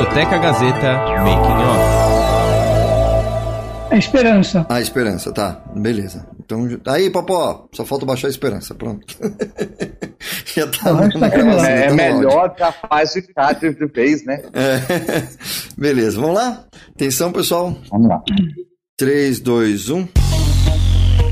Discoteca Gazeta Making Off. A esperança. A esperança, tá. Beleza. Então, aí, Popó, só falta baixar a esperança. Pronto. Já tá, tá é, é melhor que a fase de Cádiz de vez, né? É. Beleza, vamos lá? Atenção, pessoal. Vamos lá. 3, 2, 1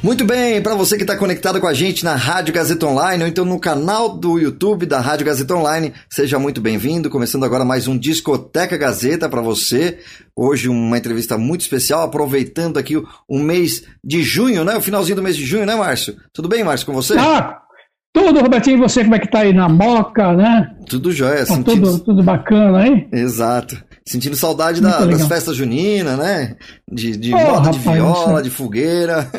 Muito bem, para você que está conectado com a gente na Rádio Gazeta Online ou então no canal do YouTube da Rádio Gazeta Online, seja muito bem-vindo. Começando agora mais um Discoteca Gazeta para você. Hoje uma entrevista muito especial, aproveitando aqui o, mês de junho, né? O finalzinho do mês de junho, né, Márcio? Tudo bem, Márcio, com você? Ah, tudo, Robertinho. E você, como é que tá aí na Moca, né? Tudo jóia. Tá sentindo... tudo, tudo bacana aí? Exato. Sentindo saudade da, das festas juninas, né? De, de oh, moda de viola, de fogueira.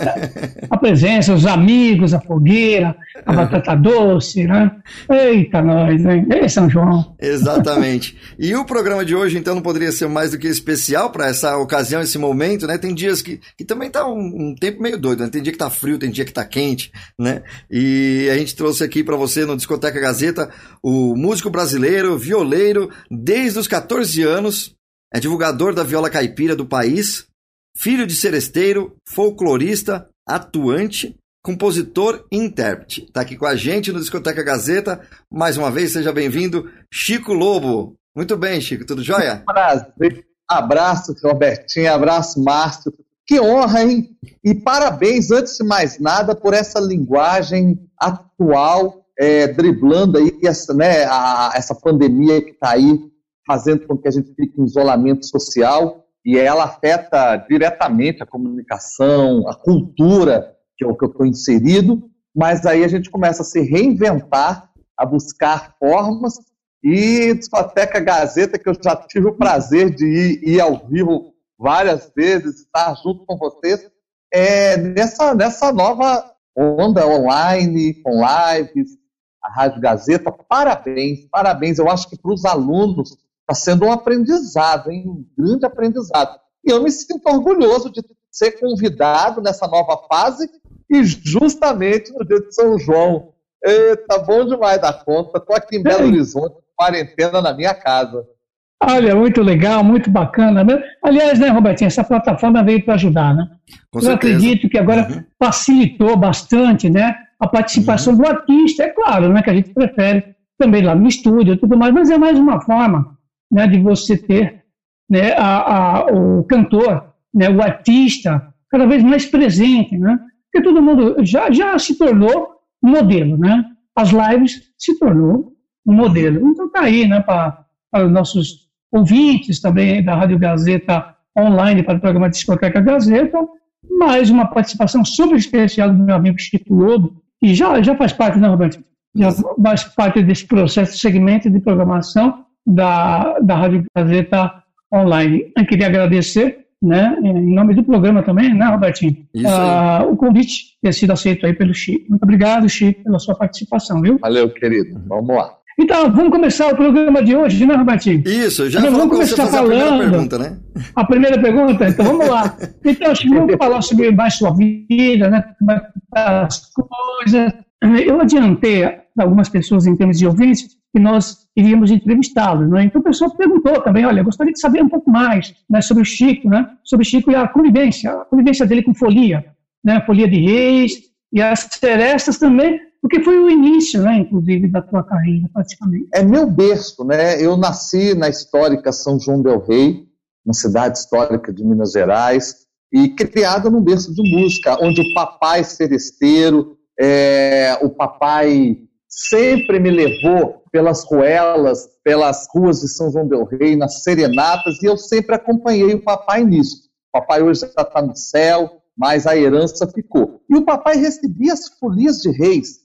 A presença, os amigos, a fogueira, a batata doce, né? Eita, nós, hein? Ei, São João. Exatamente. E o programa de hoje, então, não poderia ser mais do que especial para essa ocasião, esse momento, né? Tem dias que, que também tá um, um tempo meio doido, né? Tem dia que tá frio, tem dia que tá quente, né? E a gente trouxe aqui para você no Discoteca Gazeta o músico brasileiro, violeiro, desde os 14 anos, é divulgador da viola caipira do país, filho de seresteiro, folclorista, atuante, compositor e intérprete. Está aqui com a gente no Discoteca Gazeta. Mais uma vez, seja bem-vindo, Chico Lobo. Muito bem, Chico, tudo jóia? Prazer. Abraço, Robertinho, abraço, Márcio. Que honra, hein? E parabéns, antes de mais nada, por essa linguagem atual, é, driblando aí essa, né, a, essa pandemia que está aí fazendo com que a gente fique em isolamento social e ela afeta diretamente a comunicação, a cultura que é o que eu estou inserido, mas aí a gente começa a se reinventar, a buscar formas e discoteca Gazeta, que eu já tive o prazer de ir, ir ao vivo várias vezes, estar junto com vocês, é, nessa, nessa nova onda online, com lives, a Rádio Gazeta, parabéns, parabéns. Eu acho que para os alunos Está sendo um aprendizado, hein? um grande aprendizado. E eu me sinto orgulhoso de ser convidado nessa nova fase e justamente no dia de São João. Eita, bom demais da conta. Estou aqui em Belo Horizonte, quarentena na minha casa. Olha, muito legal, muito bacana. Né? Aliás, né, Robertinho, essa plataforma veio para ajudar, né? Com eu certeza. acredito que agora uhum. facilitou bastante, né? A participação uhum. do artista, é claro, né? Que a gente prefere também lá no estúdio e tudo mais, mas é mais uma forma né, de você ter né, a, a, o cantor, né, o artista, cada vez mais presente, né? Porque todo mundo já, já se tornou um modelo, né? As lives se tornou um modelo. Então tá aí, né, para os nossos ouvintes também da Rádio Gazeta online para o programa Discoteca Gazeta, mais uma participação super especial do meu amigo Chico Lobo, que já, já faz parte, né, Roberto? Já faz parte desse processo segmento de programação da, da Rádio Gazeta Online. Eu queria agradecer, né, em nome do programa também, né, Robertinho, uh, o convite ter sido aceito aí pelo Chico. Muito obrigado, Chico, pela sua participação, viu? Valeu, querido. Vamos lá. Então, vamos começar o programa de hoje, né, Robertinho? Isso, já então, vamos começar falando. A primeira pergunta, né? A primeira pergunta, então vamos lá. Então, Chico, vamos falar sobre mais sua vida, né? Como é que tá as coisas. Eu adiantei algumas pessoas em termos de ouvintes que nós iríamos entrevistá-lo. Né? Então o pessoal perguntou também, olha, gostaria de saber um pouco mais né, sobre o Chico, né, sobre o Chico e a convivência, a convivência dele com folia, né, folia de reis e as serestas também, porque foi o início, né, inclusive, da tua carreira, praticamente. É meu berço, né? Eu nasci na histórica São João del Rei, uma cidade histórica de Minas Gerais, e criada num berço de música, onde o papai seresteiro, é, o papai sempre me levou pelas ruelas, pelas ruas de São João del Rei, nas serenatas, e eu sempre acompanhei o papai nisso. O papai hoje já está no céu, mas a herança ficou. E o papai recebia as folias de reis.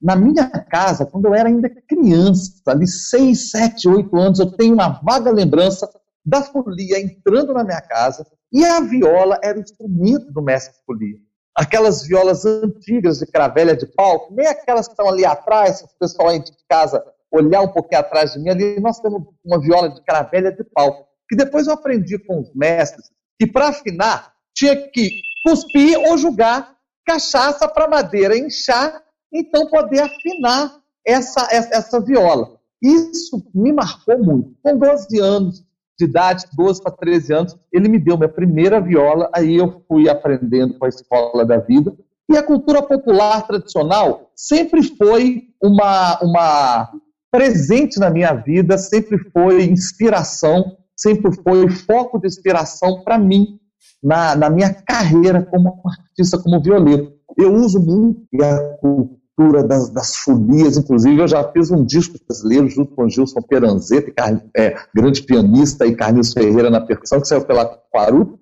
Na minha casa, quando eu era ainda criança, ali seis, sete, oito anos, eu tenho uma vaga lembrança da folia entrando na minha casa, e a viola era o instrumento do mestre folia. aquelas violas antigas de cravelha de pau, nem aquelas que estão ali atrás, o pessoal aí de casa olhar um pouquinho atrás de mim, ali nós temos uma viola de cravelha de pau, que depois eu aprendi com os mestres que para afinar tinha que cuspir ou jogar cachaça para madeira inchar, então poder afinar essa, essa, essa viola. Isso me marcou muito. Com 12 anos de idade, 12 para 13 anos, ele me deu minha primeira viola, aí eu fui aprendendo com a escola da vida. E a cultura popular tradicional sempre foi uma, uma presente na minha vida, sempre foi inspiração, sempre foi foco de inspiração para mim na, na minha carreira como artista, como violeiro. Eu uso muito a cultura das, das folias, inclusive eu já fiz um disco brasileiro junto com Gilson Peranzeta, é, grande pianista, e Carlinhos Ferreira na percussão, que saiu pela Quaru,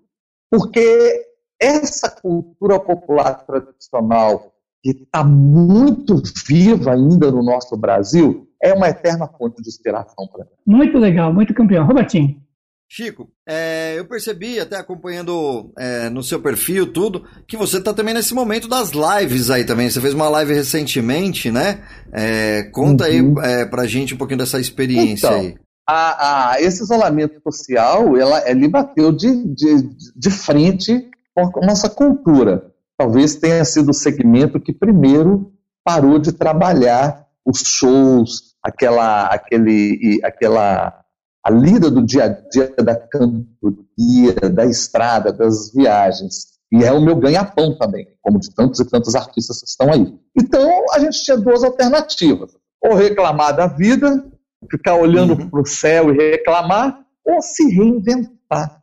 porque essa cultura popular tradicional que está muito viva ainda no nosso Brasil, é uma eterna fonte de inspiração para mim. Muito legal, muito campeão. Robertinho. Chico, é, eu percebi, até acompanhando é, no seu perfil tudo, que você está também nesse momento das lives aí também. Você fez uma live recentemente, né? É, conta uhum. aí é, pra gente um pouquinho dessa experiência então, aí. A, a, esse isolamento social, ela, ele bateu de, de, de frente com a nossa cultura talvez tenha sido o segmento que primeiro parou de trabalhar os shows, aquela, aquele, aquela a lida do dia a dia da cantoria, da estrada, das viagens. E é o meu ganha-pão também, como de tantos e tantos artistas que estão aí. Então, a gente tinha duas alternativas. Ou reclamar da vida, ficar olhando uhum. para o céu e reclamar, ou se reinventar.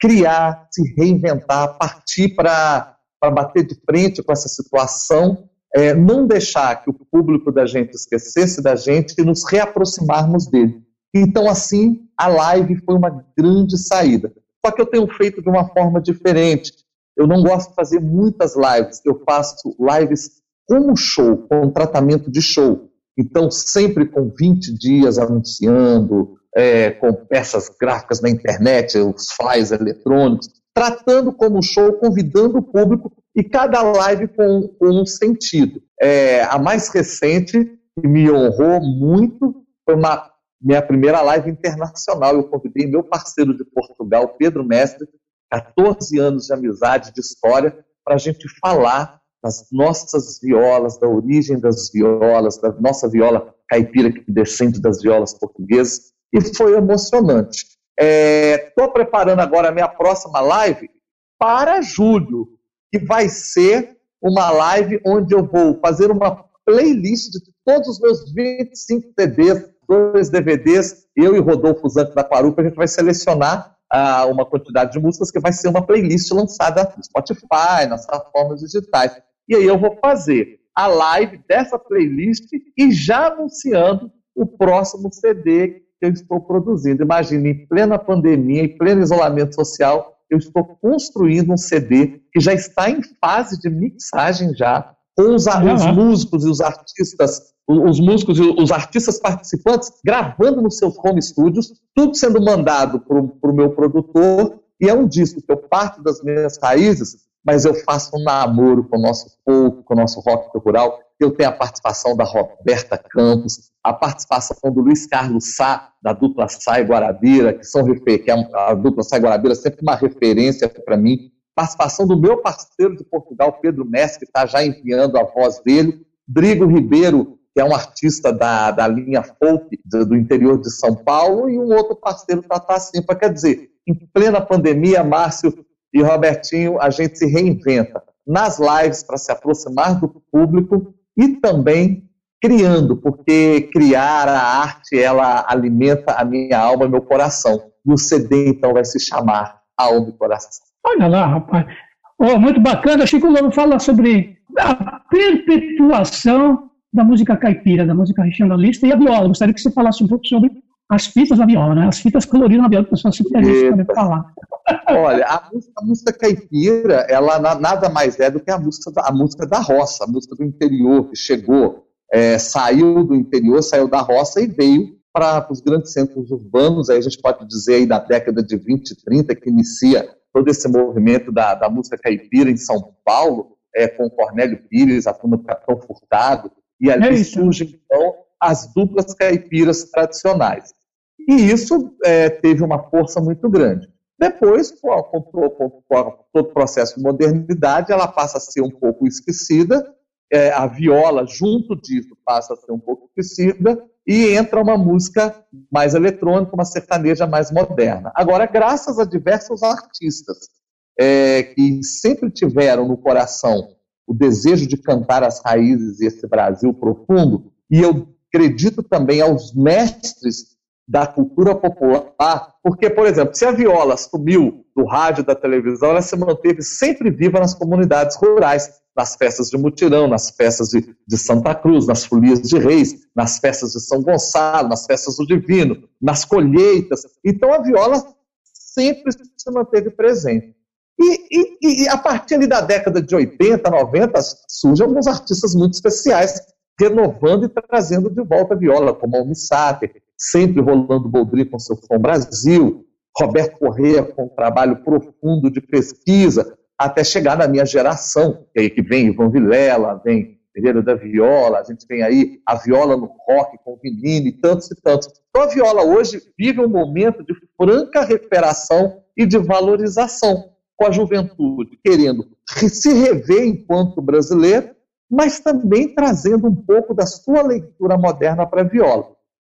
Criar, se reinventar, partir para para bater de frente com essa situação, é, não deixar que o público da gente esquecesse da gente e nos reaproximarmos dele. Então, assim, a live foi uma grande saída. Só que eu tenho feito de uma forma diferente. Eu não gosto de fazer muitas lives, eu faço lives como show, com tratamento de show. Então, sempre com 20 dias anunciando, é, com peças gráficas na internet, os flyers eletrônicos tratando como show, convidando o público e cada live com, com um sentido. É, a mais recente, que me honrou muito, foi uma, minha primeira live internacional. Eu convidei meu parceiro de Portugal, Pedro Mestre, 14 anos de amizade, de história, para a gente falar das nossas violas, da origem das violas, da nossa viola caipira que descende das violas portuguesas, e foi emocionante. Estou é, preparando agora a minha próxima live para julho, que vai ser uma live onde eu vou fazer uma playlist de todos os meus 25 CDs, dois DVDs, eu e Rodolfo Zanco da Quarupa, a gente vai selecionar ah, uma quantidade de músicas que vai ser uma playlist lançada no Spotify, nas plataformas digitais. E aí eu vou fazer a live dessa playlist e já anunciando o próximo CD que eu estou produzindo. Imagine, em plena pandemia, em pleno isolamento social, eu estou construindo um CD que já está em fase de mixagem já, com os, uhum. os músicos e os artistas, os músicos e os artistas participantes gravando nos seus home studios, tudo sendo mandado para o meu produtor, e é um disco que eu parto das minhas raízes, mas eu faço um namoro com o nosso povo, com o nosso rock rural, eu tenho a participação da Roberta Campos, a participação do Luiz Carlos Sá, da dupla Sá e Guarabira, que são que é a dupla Sá e Guarabira é sempre uma referência para mim. Participação do meu parceiro de Portugal, Pedro Messi, que está já enviando a voz dele. Drigo Ribeiro, que é um artista da, da linha folk do, do interior de São Paulo, e um outro parceiro, Tata Simpa. Quer dizer, em plena pandemia, Márcio e Robertinho, a gente se reinventa nas lives para se aproximar do público e também criando, porque criar a arte, ela alimenta a minha alma e meu coração. E o CD, então, vai se chamar Alma e Coração. Olha lá, rapaz. Oh, muito bacana. Chico Lobo fala sobre a perpetuação da música caipira, da música regionalista e a viola. Gostaria que você falasse um pouco sobre as fitas da viola, né? As fitas coloridas na viola, pessoal sempre também falar. Olha, a música, a música, caipira, ela nada mais é do que a música, da, a música da roça, a música do interior, que chegou, é, saiu do interior, saiu da roça e veio para os grandes centros urbanos, aí a gente pode dizer aí da década de 20 e 30, que inicia todo esse movimento da, da música caipira em São Paulo, é, com Cornélio Pires, a turma do Capitão Furtado, e ali é surgem, então, as duplas caipiras tradicionais. E isso é, teve uma força muito grande. Depois, com, todo o processo de modernidade, ela passa a ser um pouco esquecida, é, a viola, junto disso, passa a ser um pouco esquecida, e entra uma música mais eletrônica, uma sertaneja mais moderna. Agora, graças a diversos artistas é, que sempre tiveram no coração o desejo de cantar as raízes desse Brasil profundo, e eu acredito também aos mestres da cultura popular, porque, por exemplo, se a viola sumiu do rádio da televisão, ela se manteve sempre viva nas comunidades rurais, nas festas de mutirão, nas festas de, de Santa Cruz, nas folias de reis, nas festas de São Gonçalo, nas festas do Divino, nas colheitas. Então a viola sempre se manteve presente. E, e, e, a partir da década de 80, 90, surgem alguns artistas muito especiais, renovando e trazendo de volta a viola, como Almi Sater, sempre Rolando Boldri com seu Som Brasil, Roberto Correia com um trabalho profundo de pesquisa, até chegar na minha geração, que aí que vem Ivan Vilela, vem Pereira da Viola, a gente tem aí a viola no rock com o Vinini, tantos e tantos. Então a viola hoje vive um momento de franca recuperação e de valorização, com a juventude querendo se rever enquanto brasileiro, mas também trazendo um pouco da sua leitura moderna para a viola.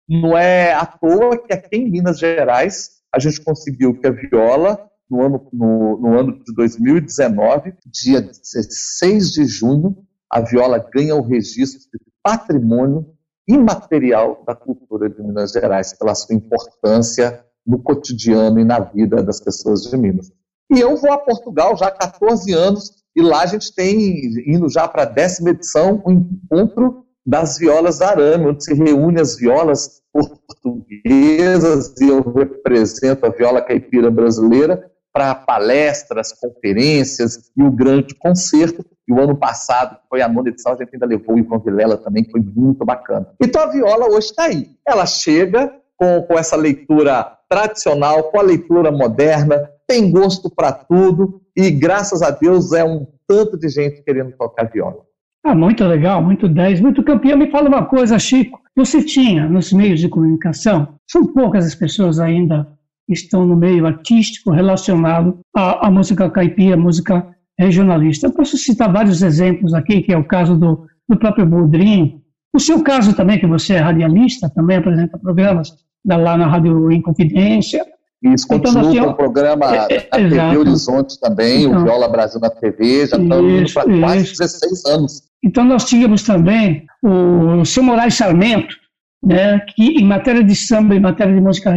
Não é à toa que aqui em Minas Gerais a gente conseguiu que a viola, no ano, no, no ano de 2019, dia 16 de junho, a viola ganha o registro de patrimônio imaterial da cultura de Minas Gerais, pela sua importância no cotidiano e na vida das pessoas de Minas. E eu vou a Portugal já há 14 anos, e lá a gente tem, indo já para a décima edição, um encontro das violas da arame, onde se reúne as violas portuguesas e eu represento a viola caipira brasileira para palestras, conferências e o grande concerto. E o ano passado, que foi a nona edição, a gente ainda levou o Ivan Vilela também, que foi muito bacana. Então a viola hoje está aí. Ela chega com, com essa leitura tradicional, com a leitura moderna, tem gosto para tudo e, graças a Deus, é um tanto de gente querendo tocar viola. Ah, muito legal, muito 10, muito campeão. Me fala uma coisa, Chico. Você tinha nos meios de comunicação, são poucas as pessoas ainda que estão no meio artístico relacionado à, à música caipira, música regionalista. Eu posso citar vários exemplos aqui, que é o caso do, do próprio Boldrinho. O seu caso também, que você é radialista, também apresenta programas lá na Rádio Inconfidência. Isso, então, continua assim, com o programa é, é, TV Horizonte também, então, o Viola Brasil na TV, já estamos indo para quase 16 anos. Então, nós tínhamos também o seu Moraes Sarmento, né, que em matéria de samba, em matéria de música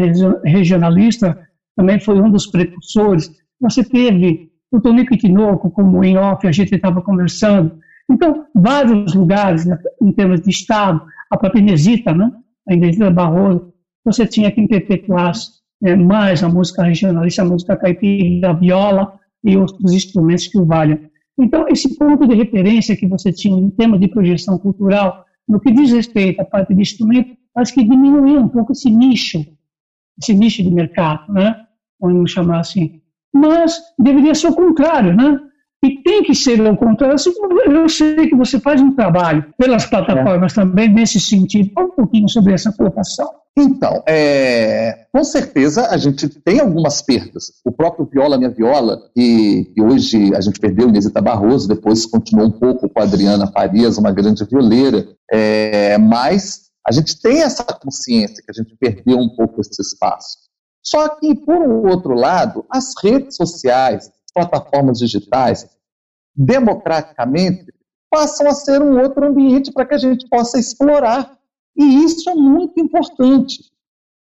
regionalista, também foi um dos precursores. Você teve o Tonico Tinoco, como em off a gente estava conversando. Então, vários lugares, né, em termos de Estado, a própria Inesita, né, a Inesita Barroso, você tinha que perpetuar né, mais a música regionalista, a música caipira, a viola e outros instrumentos que o valham. Então, esse ponto de referência que você tinha em tema de projeção cultural, no que diz respeito à parte de instrumento, acho que diminuiu um pouco esse nicho, esse nicho de mercado, né? Vamos chamar assim. Mas deveria ser o contrário, né? E tem que ser o contrário. Assim, eu sei que você faz um trabalho pelas plataformas é. também nesse sentido. Fala um pouquinho sobre essa colocação. Então, é, com certeza a gente tem algumas perdas. O próprio Viola Minha Viola, que, hoje a gente perdeu Inesita Barroso, depois continuou um pouco com a Adriana Farias, uma grande violeira, é, mas a gente tem essa consciência que a gente perdeu um pouco esse espaço. Só que, por outro lado, as redes sociais, plataformas digitais, democraticamente, passam a ser um outro ambiente para que a gente possa explorar e isso é muito importante,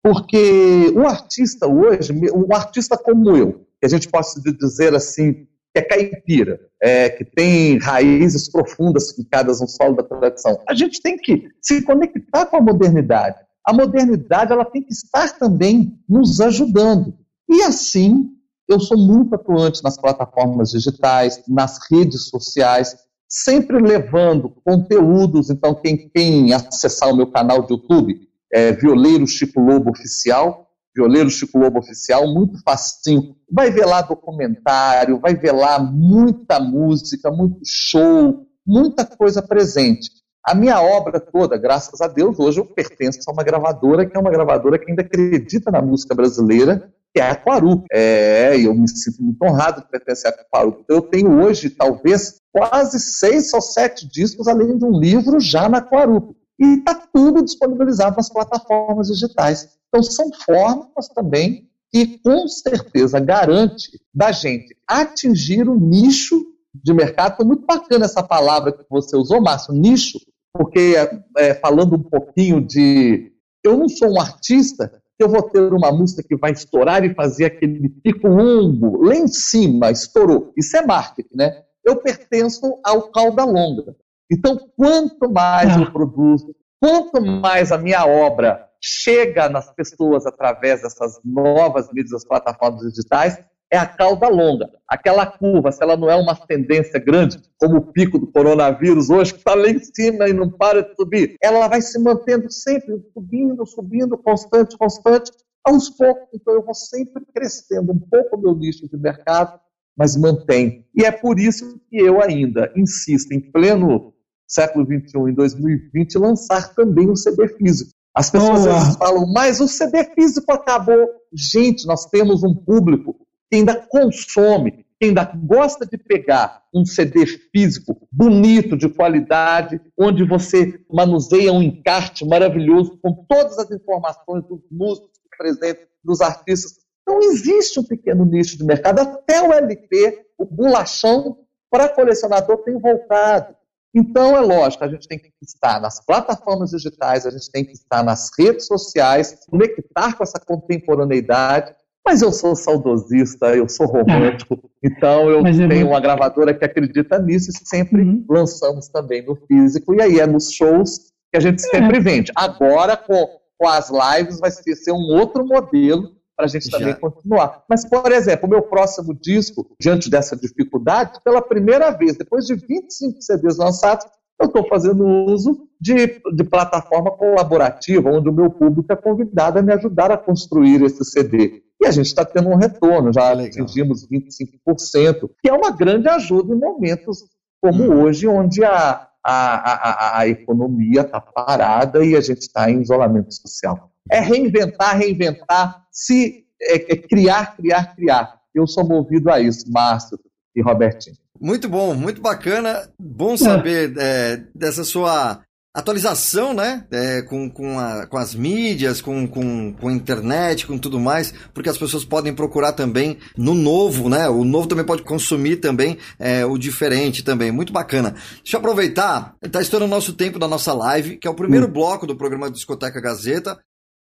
porque o artista hoje, um artista como eu, que a gente possa dizer assim, que é caipira, é, que tem raízes profundas ficadas no solo da tradição, a gente tem que se conectar com a modernidade. A modernidade ela tem que estar também nos ajudando. E assim, eu sou muito atuante nas plataformas digitais, nas redes sociais, sempre levando conteúdos. Então, quem, quem acessar o meu canal de YouTube, é Violeiro Chico Lobo Oficial, Violeiro Chico Lobo Oficial, muito facinho. Vai ver lá documentário, vai ver lá muita música, muito show, muita coisa presente. A minha obra toda, graças a Deus, hoje eu pertenço a uma gravadora que é uma gravadora que ainda acredita na música brasileira, é a Quaru. É, eu me sinto muito honrado de pertencer a Quaru. Então, eu tenho hoje, talvez, quase seis ou sete discos, além de um livro já na Quaru. E está tudo disponibilizado nas plataformas digitais. Então, são formas também que, com certeza, garante da gente atingir o nicho de mercado. Foi muito bacana essa palavra que você usou, Márcio, nicho, porque é, falando um pouquinho de. Eu não sou um artista eu vou ter uma música que vai estourar e fazer aquele pico longo, lá em cima, estourou. Isso é marketing, né? Eu pertenço ao cauda longa. Então, quanto mais eu produzo, quanto mais a minha obra chega nas pessoas através dessas novas mídias, das plataformas digitais, é a cauda longa. Aquela curva, se ela não é uma tendência grande, como o pico do coronavírus hoje, que está lá em cima e não para de subir, ela vai se mantendo sempre subindo, subindo, constante, constante, aos poucos. Então eu vou sempre crescendo um pouco o meu nicho de mercado, mas mantém. E é por isso que eu ainda insisto, em pleno século XXI, em 2020, lançar também o CD físico. As pessoas às vezes falam, mas o CD físico acabou. Gente, nós temos um público que ainda consome, que ainda gosta de pegar um CD físico bonito, de qualidade, onde você manuseia um encarte maravilhoso com todas as informações dos músicos presentes, dos artistas. Então existe um pequeno nicho de mercado, até o LP, o bolachão, para colecionador tem voltado. Então, é lógico, a gente tem que estar nas plataformas digitais, a gente tem que estar nas redes sociais, conectar com essa contemporaneidade mas eu sou saudosista, eu sou romântico, é. então eu Mas é tenho uma gravadora que acredita nisso e sempre uhum. lançamos também no físico, e aí é nos shows que a gente sempre é. vende. Agora, com, com as lives, vai ser, ser um outro modelo para a gente também Já. continuar. Mas, por exemplo, o meu próximo disco, diante dessa dificuldade, pela primeira vez, depois de 25 CDs lançados, eu estou fazendo uso de, de, plataforma colaborativa, onde o meu público é convidado a me ajudar a construir esse CD. E a gente está tendo um retorno, já atingimos 25%, que é uma grande ajuda em momentos como hum. hoje, onde a, a, a, a economia está parada e a gente está em isolamento social. É reinventar, reinventar, se é, é criar, criar, criar. Eu sou movido a isso, Márcio e Robertinho. Muito bom, muito bacana. Bom saber é. É, dessa sua atualização, né? É, com, com, a, com as mídias, com, com, com a internet, com tudo mais, porque as pessoas podem procurar também no novo, né? O novo também pode consumir também é, o diferente também. Muito bacana. Deixa eu aproveitar, está estourando o nosso tempo da nossa live, que é o primeiro hum. bloco do programa Discoteca Gazeta.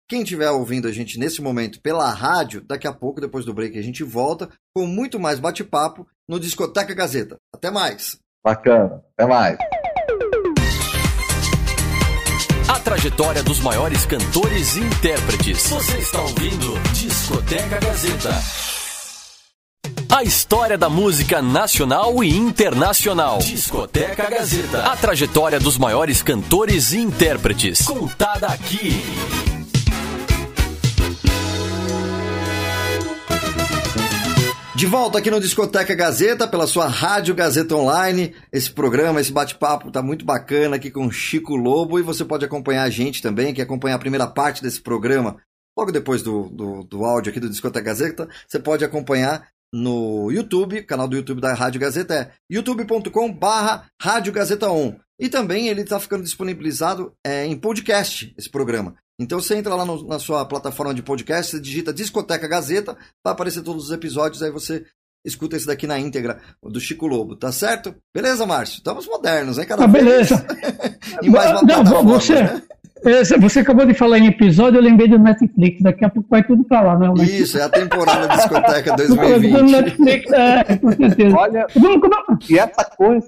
Quem estiver ouvindo a gente nesse momento pela rádio, daqui a pouco, depois do break, a gente volta com muito mais bate-papo no Discoteca Gazeta. Até mais. Bacana. Até mais. A trajetória dos maiores cantores e intérpretes. Você está ouvindo Discoteca Gazeta. A história da música nacional e internacional. Discoteca Gazeta. A trajetória dos maiores cantores e intérpretes. Contada aqui. De volta aqui no Discoteca Gazeta, pela sua Rádio Gazeta Online. Esse programa, esse bate-papo tá muito bacana aqui com Chico Lobo e você pode acompanhar a gente também, que acompanhar a primeira parte desse programa, logo depois do, do, do áudio aqui do Discoteca Gazeta, você pode acompanhar no YouTube, canal do YouTube da Rádio Gazeta é youtube.com barra Rádio Gazeta On. E também ele está ficando disponibilizado é, em podcast, esse programa. Então você entra lá no, na sua plataforma de podcast, você digita Discoteca Gazeta, vai aparecer todos os episódios, aí você escuta esse daqui na íntegra do Chico Lobo, tá certo? Beleza, Márcio? Estamos modernos, hein? Cada ah, beleza. e mais uma Não, você, né? Você acabou de falar em episódio, eu lembrei do Netflix. Daqui a pouco vai tudo pra lá, né? Isso, é a temporada da discoteca 2020. Netflix, é, com certeza. Olha, e essa coisa,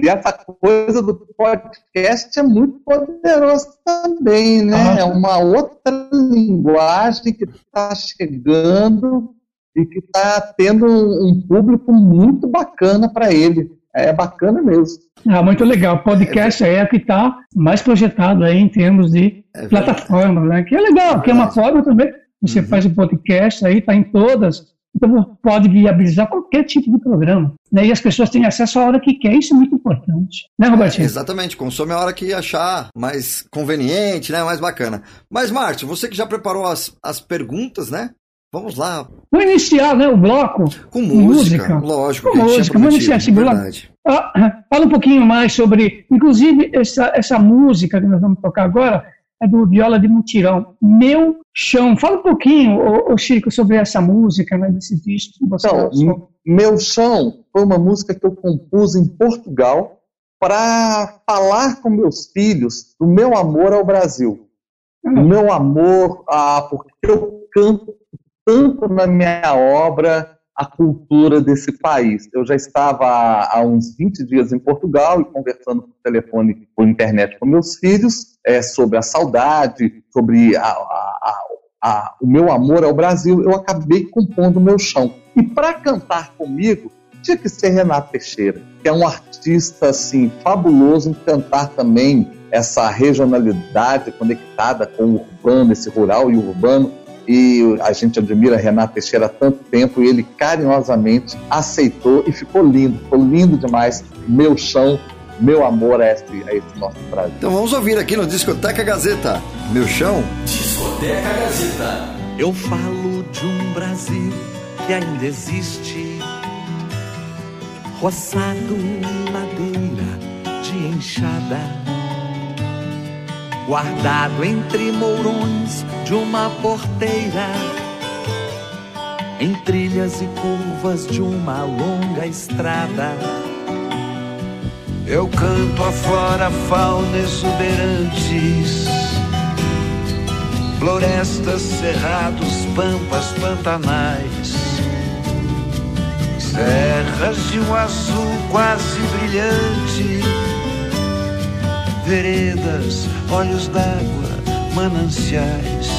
e essa coisa do podcast é muito poderosa também, né? Ah. É uma outra linguagem que está chegando e que está tendo um público muito bacana para ele. É bacana mesmo. Ah, muito legal. O podcast é, é o que está mais projetado aí em termos de é plataforma, né? Que é legal, que é uma forma também Você uhum. faz o podcast aí, está em todas. Então pode viabilizar qualquer tipo de programa. Né? E as pessoas têm acesso a hora que quer. Isso é muito importante. Né, Robertinho? É, exatamente. Consome a hora que achar mais conveniente, né? mais bacana. Mas, Márcio, você que já preparou as, as perguntas, né? Vamos lá. Vou iniciar né, o bloco. Com música, música. lógico. Com música. Vamos iniciar esse bloco. Ah, fala um pouquinho mais sobre, inclusive, essa, essa música que nós vamos tocar agora é do Viola de Mutirão, Meu Chão. Fala um pouquinho, ô, ô Chico, sobre essa música, né, desse disco que você então, Meu Chão foi uma música que eu compus em Portugal para falar com meus filhos do meu amor ao Brasil. Hum. Do meu amor, a, porque eu canto tanto na minha obra a cultura desse país. Eu já estava há, uns 20 dias em Portugal e conversando por telefone, por internet com meus filhos, é, sobre a saudade, sobre a, a, a, o meu amor ao Brasil. Eu acabei compondo o meu chão. E para cantar comigo, tinha que ser Renato Teixeira, que é um artista assim fabuloso em cantar também essa regionalidade conectada com o urbano, esse rural e urbano e a gente admira Renato Teixeira há tanto tempo e ele carinhosamente aceitou e ficou lindo, ficou lindo demais. Meu chão, meu amor a esse, a esse nosso Brasil. Então vamos ouvir aqui no Discoteca Gazeta. Meu chão. Discoteca Gazeta. Eu falo de um Brasil que ainda existe, roçado em madeira de enxada guardado entre mourões de uma porteira, em trilhas e curvas de uma longa estrada. Eu canto afora fauna exuberantes, florestas, cerrados, pampas, pantanais, serras de um azul quase brilhante veredas, olhos d'água, mananciais.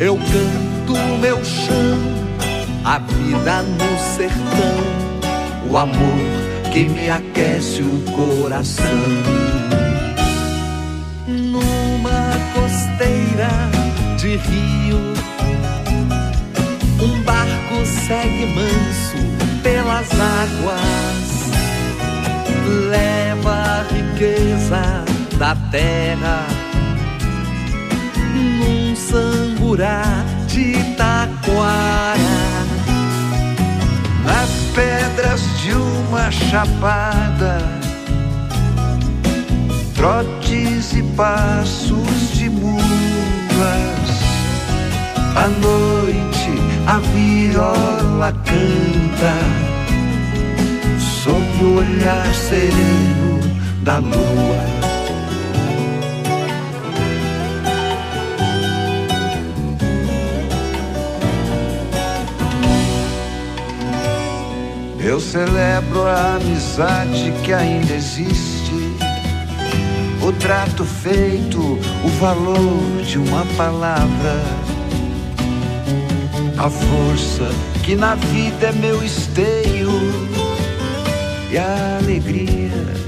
Eu canto meu chão, a vida no sertão, o amor que me aquece o coração. Numa costeira de rio, um barco segue manso pelas águas leva riqueza da terra num samburá de taquara. Nas pedras de uma chapada, trotes e passos de mulas. À noite a viola canta sob o olhar sereno da lua. Eu celebro a amizade que ainda existe, o trato feito, o valor de uma palavra, a força que na vida é meu esteio. E a alegria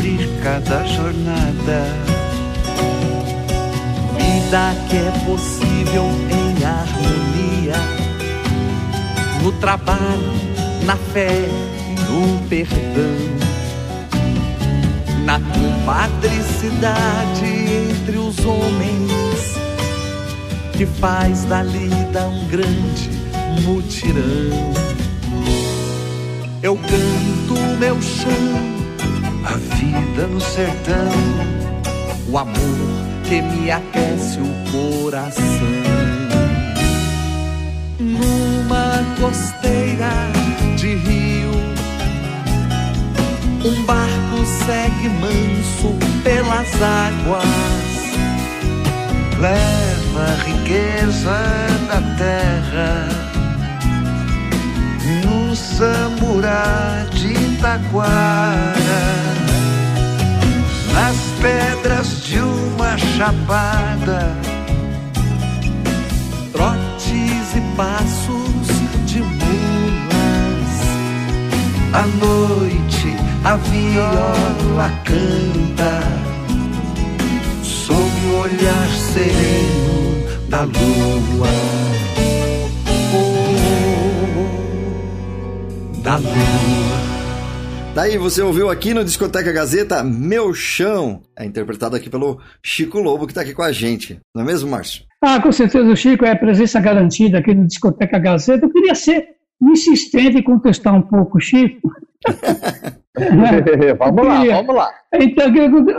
cumprir cada jornada. Vida que é possível em harmonia, no trabalho, na fé no perdão, na compadricidade entre os homens, que faz da lida um grande mutirão. Eu canto meu chão, vida no sertão, o amor que me aquece o coração. Numa costeira de rio, um barco segue manso pelas águas. Leva a riqueza da terra samburá de Itaquara, nas pedras de uma chapada, trotes e passos de mulas. À noite a viola canta sob o olhar sereno da lua. Oh, da lua. Daí você ouviu aqui no Discoteca Gazeta Meu Chão, é interpretado aqui pelo Chico Lobo, que está aqui com a gente. Não é mesmo, Márcio? Ah, com certeza o Chico é a presença garantida aqui no Discoteca Gazeta. Eu queria ser insistente e contestar um pouco Chico. vamos lá, vamos lá. Então,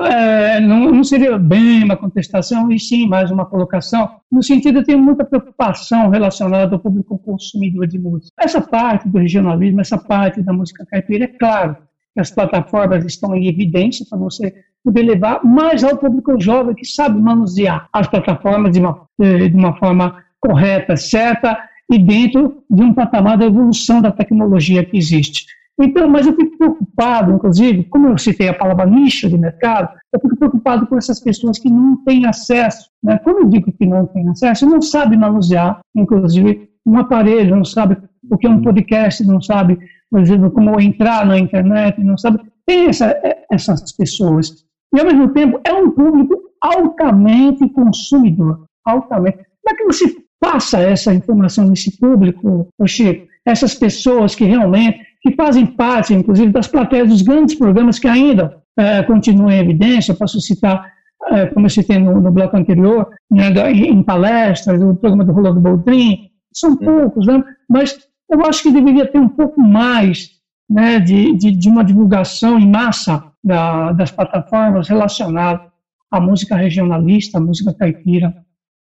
é, não, não, seria bem uma contestação, e sim mais uma colocação, no sentido de ter muita preocupação relacionada ao público consumidor de música. Essa parte do regionalismo, essa parte da música caipira, é claro que as plataformas estão em evidência para você poder levar mais ao público jovem que sabe manusear as plataformas de uma, de uma forma correta, certa e dentro de um patamar da evolução da tecnologia que existe. Então, mas eu fico preocupado, inclusive, como eu citei a palavra nicho de mercado, eu fico preocupado com essas pessoas que não têm acesso. Né? Quando eu digo que não têm acesso, não sabem manusear, inclusive, um aparelho, não sabe o que é um podcast, não sabe, por exemplo, como entrar na internet, não sabe. Tem essa, é, essas pessoas. E, ao mesmo tempo, é um público altamente consumidor. Altamente. Como é que você passa essa informação nesse público, Chico? Essas pessoas que realmente que fazem parte, inclusive, das plateias dos grandes programas que ainda é, continuam em evidência. Posso citar, é, como eu citei no, no bloco anterior, né, em palestras, o programa do Rolando Boldrin, são poucos, né? mas eu acho que deveria ter um pouco mais né, de, de, de uma divulgação em massa da, das plataformas relacionadas à música regionalista, à música caipira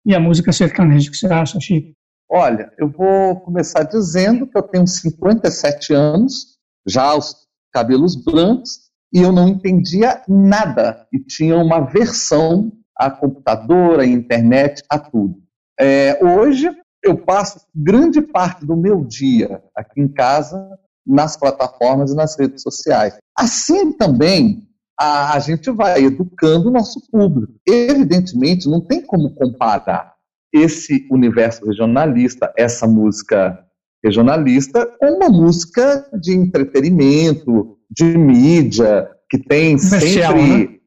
e à música sertaneja. O que você acha, Chico? Olha, eu vou começar dizendo que eu tenho 57 anos, já os cabelos brancos, e eu não entendia nada. E tinha uma versão a computador, a internet, a tudo. É, hoje, eu passo grande parte do meu dia aqui em casa nas plataformas e nas redes sociais. Assim também, a, a gente vai educando o nosso público. Evidentemente, não tem como comparar esse universo regionalista, essa música regionalista, com uma música de entretenimento, de mídia, que tem comercial, sempre. Né?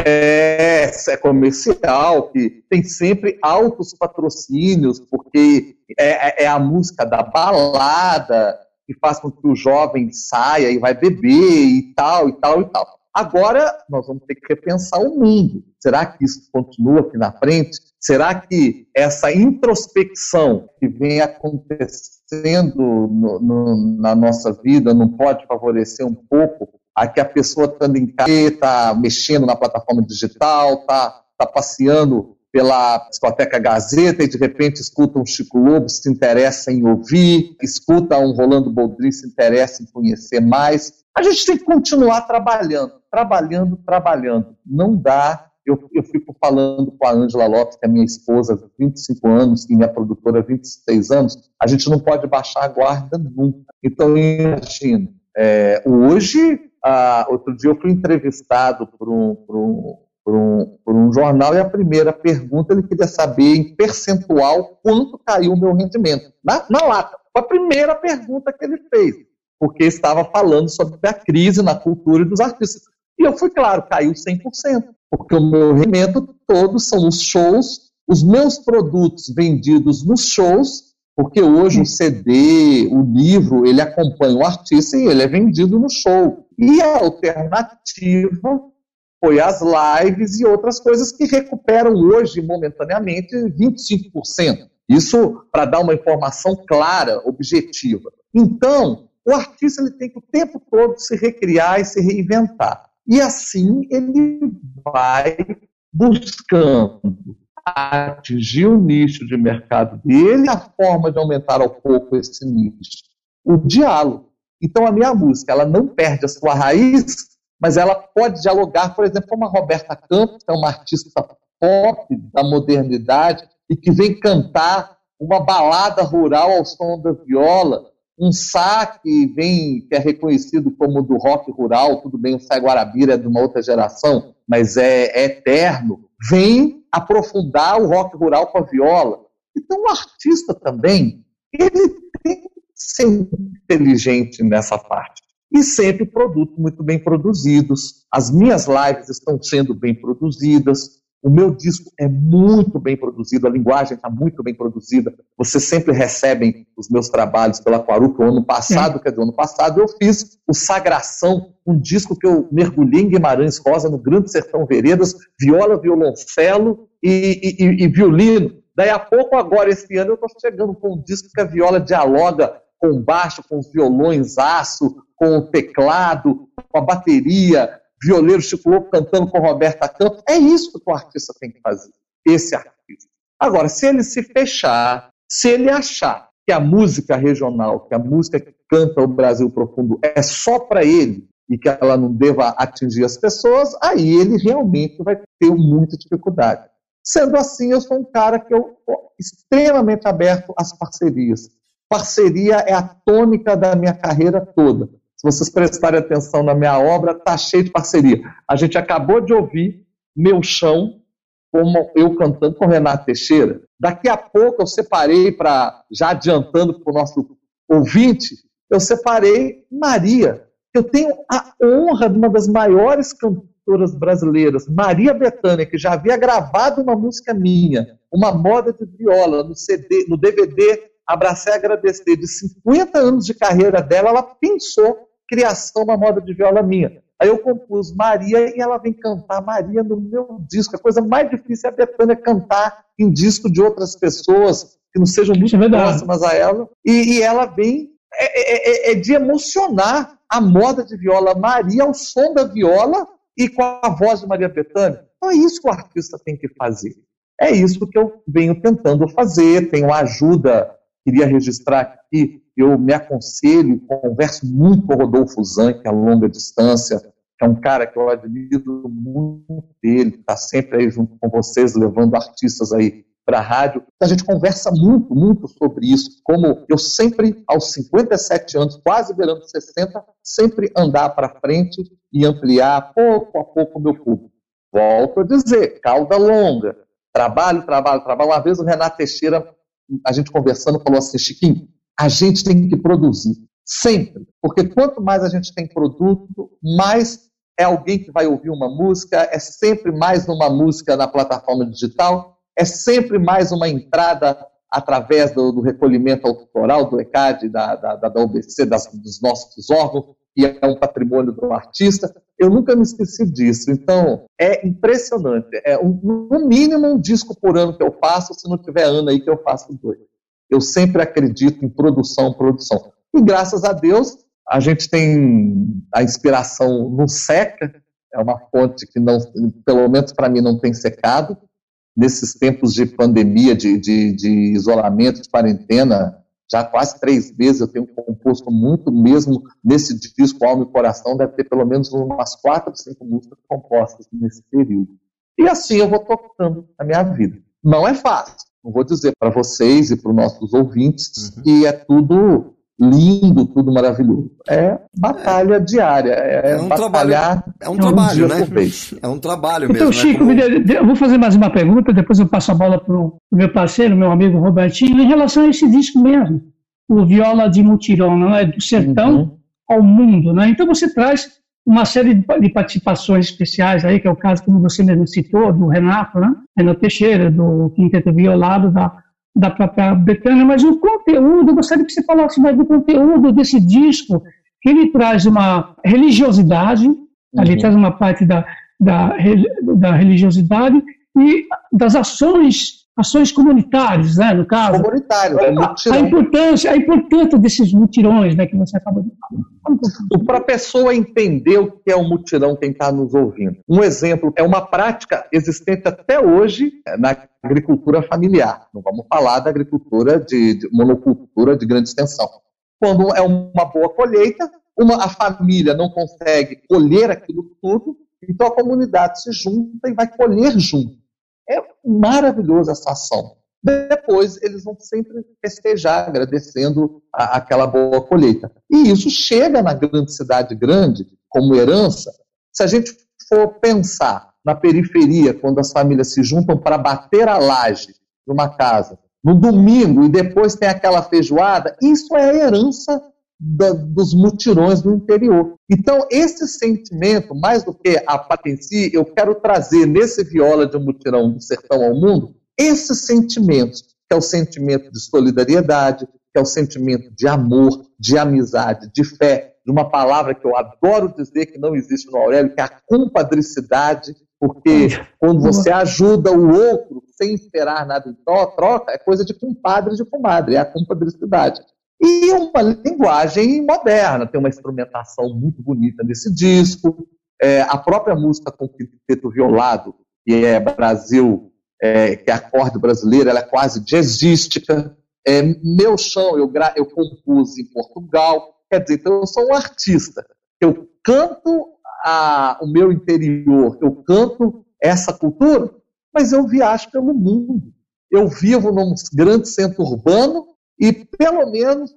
É, é comercial, que tem sempre altos patrocínios, porque é, é, é a música da balada que faz com que o jovem saia e vai beber e tal, e tal, e tal. Agora, nós vamos ter que repensar o mundo. Será que isso continua aqui na frente? Será que essa introspecção que vem acontecendo no, no, na nossa vida não pode favorecer um pouco a que a pessoa estando em casa, está mexendo na plataforma digital, está tá passeando pela discoteca Gazeta e de repente escuta um Chico Lobo, se interessa em ouvir, escuta um Rolando Boldrin, se interessa em conhecer mais. A gente tem que continuar trabalhando, trabalhando, trabalhando. Não dá. Eu, eu fico falando com a Ângela Lopes, que é minha esposa há 25 anos e minha produtora há 26 anos, a gente não pode baixar a guarda nunca. Então, imagina, é, hoje, ah, outro dia eu fui entrevistado por um, por, um, por, um, por um jornal e a primeira pergunta ele queria saber em percentual quanto caiu o meu rendimento. Na, na lata. Foi a primeira pergunta que ele fez porque estava falando sobre a crise na cultura dos artistas. E eu fui claro, caiu 100%, porque o meu rendimento todo são os shows, os meus produtos vendidos nos shows, porque hoje o CD, o livro, ele acompanha o artista e ele é vendido no show. E a alternativa foi as lives e outras coisas que recuperam hoje, momentaneamente, 25%. Isso para dar uma informação clara, objetiva. Então, o artista ele tem que o tempo todo se recriar e se reinventar. E assim ele vai buscando atingir o nicho de mercado dele, a forma de aumentar ao pouco esse nicho. O diálogo. Então a minha música, ela não perde a sua raiz, mas ela pode dialogar, por exemplo, com a Roberta Campos, que é uma artista pop da modernidade e que vem cantar uma balada rural ao som da viola, um saque vem, que é reconhecido como do rock rural, tudo bem, o Sai Guarabira é de uma outra geração, mas é, é eterno, vem aprofundar o rock rural com a viola. Então o artista também, ele tem que ser inteligente nessa parte. E sempre produtos muito bem produzidos. As minhas lives estão sendo bem produzidas. O meu disco é muito bem produzido, a linguagem está muito bem produzida. Vocês sempre recebem os meus trabalhos pela Quaruca. O ano passado, quer dizer, ano passado eu fiz o Sagração, um disco que eu mergulhei em Guimarães Rosa, no Grande Sertão Veredas, viola, violoncelo e, e, e violino. Daí a pouco, agora, esse ano, eu estou chegando com um disco que a viola dialoga com baixo, com os violões aço, com o teclado, com a bateria, violeiro Lobo cantando com Roberta Campos. É isso que o artista tem que fazer, esse artista. Agora, se ele se fechar, se ele achar que a música regional, que a música que canta o Brasil profundo é só para ele e que ela não deva atingir as pessoas, aí ele realmente vai ter muita dificuldade. Sendo assim, eu sou um cara que eu extremamente aberto às parcerias. Parceria é a tônica da minha carreira toda. Se vocês prestarem atenção na minha obra, tá cheio de parceria. A gente acabou de ouvir Meu Chão, como eu cantando com Renato Teixeira. Daqui a pouco eu separei para, já adiantando para o nosso ouvinte, eu separei Maria. Eu tenho a honra de uma das maiores cantoras brasileiras, Maria Bethânia, que já havia gravado uma música minha, uma moda de viola, no CD, no DVD Abracei e Agradecer, de 50 anos de carreira dela, ela pensou criação uma moda de viola minha. Aí eu compus Maria e ela vem cantar Maria no meu disco. A coisa mais difícil é a Betânia cantar em disco de outras pessoas que não sejam muito é próximas a ela. E, e ela vem é, é, é, é, de emocionar a moda de viola Maria ao som da viola e com a voz de Maria Bethânia. Então é isso que o artista tem que fazer. É isso que eu venho tentando fazer, tenho ajuda, queria registrar aqui, eu me aconselho, converso muito com o Rodolfo Zan, que é a longa distância, que é um cara que eu admiro muito dele, está sempre aí junto com vocês, levando artistas aí para a rádio. A gente conversa muito, muito sobre isso, como eu sempre, aos 57 anos, quase beirando 60, sempre andar para frente e ampliar pouco a pouco o meu público. Volto a dizer, cauda longa, trabalho, trabalho, trabalho. Uma vez o Renato Teixeira, a gente conversando, falou assim, Chiquinho, a gente tem que produzir, sempre, porque quanto mais a gente tem produto, mais é alguém que vai ouvir uma música, é sempre mais uma música na plataforma digital, é sempre mais uma entrada através do, do recolhimento autoral, do ECAD, da, da, da OBC, das, dos nossos órgãos, e é um patrimônio do artista. Eu nunca me esqueci disso. Então, é impressionante. É um, no mínimo um disco por ano que eu faço, se não tiver ano aí que eu faço dois. Eu sempre acredito em produção, produção. E graças a Deus, a gente tem a inspiração não seca, é uma fonte que não, pelo menos para mim, não tem secado nesses tempos de pandemia, de, de, de, isolamento, de quarentena, já quase três meses eu tenho composto muito mesmo nesse disco Alma e Coração, deve ter pelo menos umas quatro, cinco músicas compostas nesse período. E assim eu vou tocando a minha vida. Não é fácil, não vou dizer para vocês e para os nossos ouvintes uhum. que é tudo lindo, tudo maravilhoso. É batalha é. diária, é, é um batalhar trabalho, é um trabalho, um né? É um trabalho então, mesmo. Então, Chico, né? Como... eu vou fazer mais uma pergunta, depois eu passo a bola para o meu parceiro, meu amigo Robertinho, em relação a esse disco mesmo, o Viola de Mutirão, não é? Do sertão uhum. ao mundo, né? Então você traz uma série de participações especiais aí, que é o caso, como você mesmo citou, do Renato, né? Renato Teixeira, do Quinteto Violado, da da própria Betânia, mas o conteúdo, eu gostaria que você falasse mais do conteúdo desse disco, que ele traz uma religiosidade, uhum. ali traz uma parte da, da, da religiosidade e das ações ações comunitárias, né, no caso. Comunitário, é, a, a, importância, a importância desses mutirões, né, que você acabou de falar. Para a pessoa entender o que é um mutirão, quem está nos ouvindo. Um exemplo é uma prática existente até hoje na agricultura familiar. Não vamos falar da agricultura de, de monocultura de grande extensão. Quando é uma boa colheita, uma, a família não consegue colher aquilo tudo, então a comunidade se junta e vai colher junto. É maravilhosa essa ação. Depois eles vão sempre festejar, agradecendo a, aquela boa colheita. E isso chega na grande cidade grande, como herança. Se a gente for pensar na periferia, quando as famílias se juntam para bater a laje de uma casa, no domingo, e depois tem aquela feijoada, isso é a herança da, dos mutirões do interior. Então, esse sentimento, mais do que a pata em si, eu quero trazer nesse viola de um mutirão do sertão ao mundo, esses sentimentos, que é o sentimento de solidariedade, que é o sentimento de amor, de amizade, de fé, de uma palavra que eu adoro dizer que não existe no Aurélio, que é a compadricidade, porque quando você ajuda o outro sem esperar nada em troca, é coisa de compadre de comadre, é a compadricidade. E uma linguagem moderna, tem uma instrumentação muito bonita nesse disco, é, a própria música com quinteto violado, que é Brasil, é, que é acorde brasileiro, ela é quase jazzística. É, meu chão eu, eu compus em Portugal, quer dizer, então eu sou um artista. Eu canto a, o meu interior, eu canto essa cultura, mas eu viajo pelo mundo. Eu vivo num grande centro urbano e pelo menos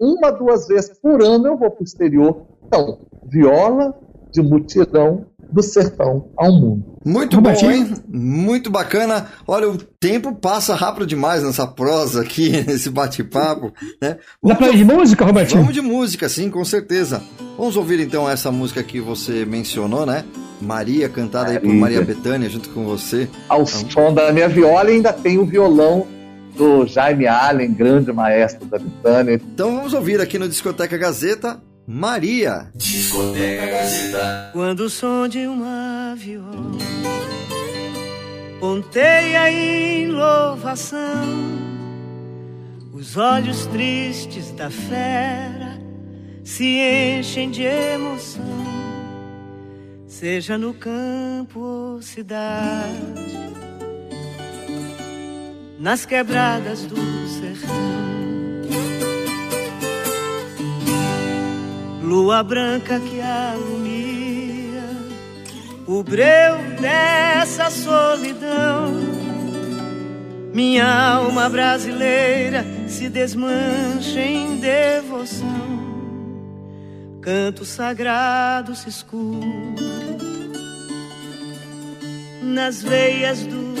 uma, duas vezes por ano eu vou para o exterior. Então, viola de mutirão do sertão ao mundo. Muito bom, hein? Muito bacana. Olha, o tempo passa rápido demais nessa prosa aqui, nesse bate-papo. Né? Dá pra ir de música, Robertinho? Vamos de música, sim, com certeza. Vamos ouvir então essa música que você mencionou, né? Maria, cantada Maria. aí por Maria Bethânia, junto com você. Ao som da minha viola e ainda tem o violão do Jaime Allen, grande maestro da Britânia. Então vamos ouvir aqui no Discoteca Gazeta, Maria. Discoteca Gazeta. Quando o som de uma viola ponteia em louvação, os olhos tristes da fera se enchem de emoção, seja no campo ou cidade nas quebradas do sertão. Lua branca que alumia o breu dessa solidão. Minha alma brasileira se desmancha em devoção. Canto sagrado se escuta nas veias do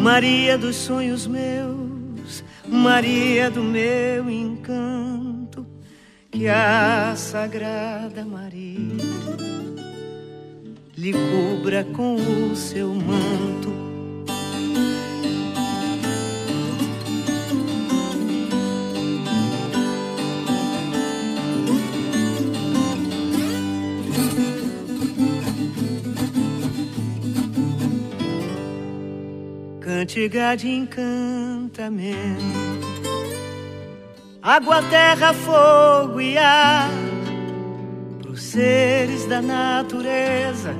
Maria dos sonhos meus, Maria do meu encanto, que a Sagrada Maria lhe cubra com o seu manto cantiga de encantamento. Água, terra, fogo e ar, pros seres da natureza,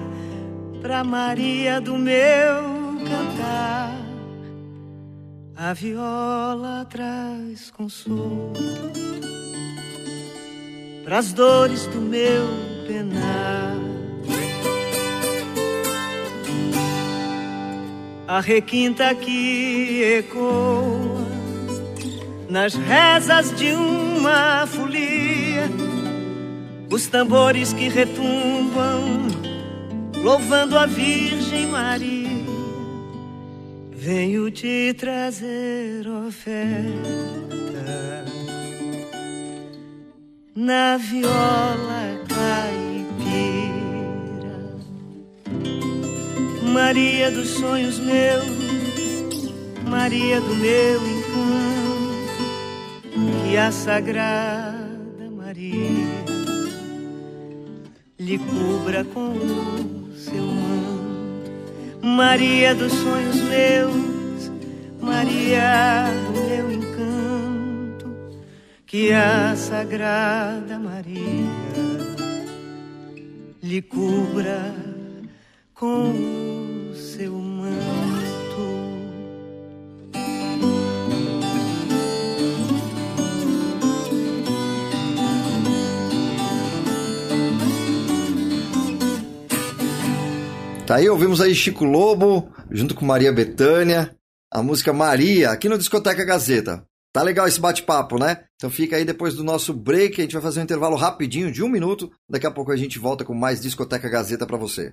pra Maria do meu cantar. A viola traz consolo pras dores do meu penar. A requinta que ecoa nas rezas de uma folia, os tambores que retumbam, louvando a Virgem Maria. Venho te trazer oferta na viola caipira. Maria dos sonhos meus, Maria do meu encanto, que a sagrada Maria lhe cubra com o seu manto. Maria dos sonhos meus, Maria do meu encanto, que a sagrada Maria lhe cubra com seu manto. Tá aí, ouvimos aí Chico Lobo, junto com Maria Bethânia, a música Maria, aqui no Discoteca Gazeta. Tá legal esse bate-papo, né? Então fica aí depois do nosso break, a gente vai fazer um intervalo rapidinho de um minuto. Daqui a pouco a gente volta com mais Discoteca Gazeta para você.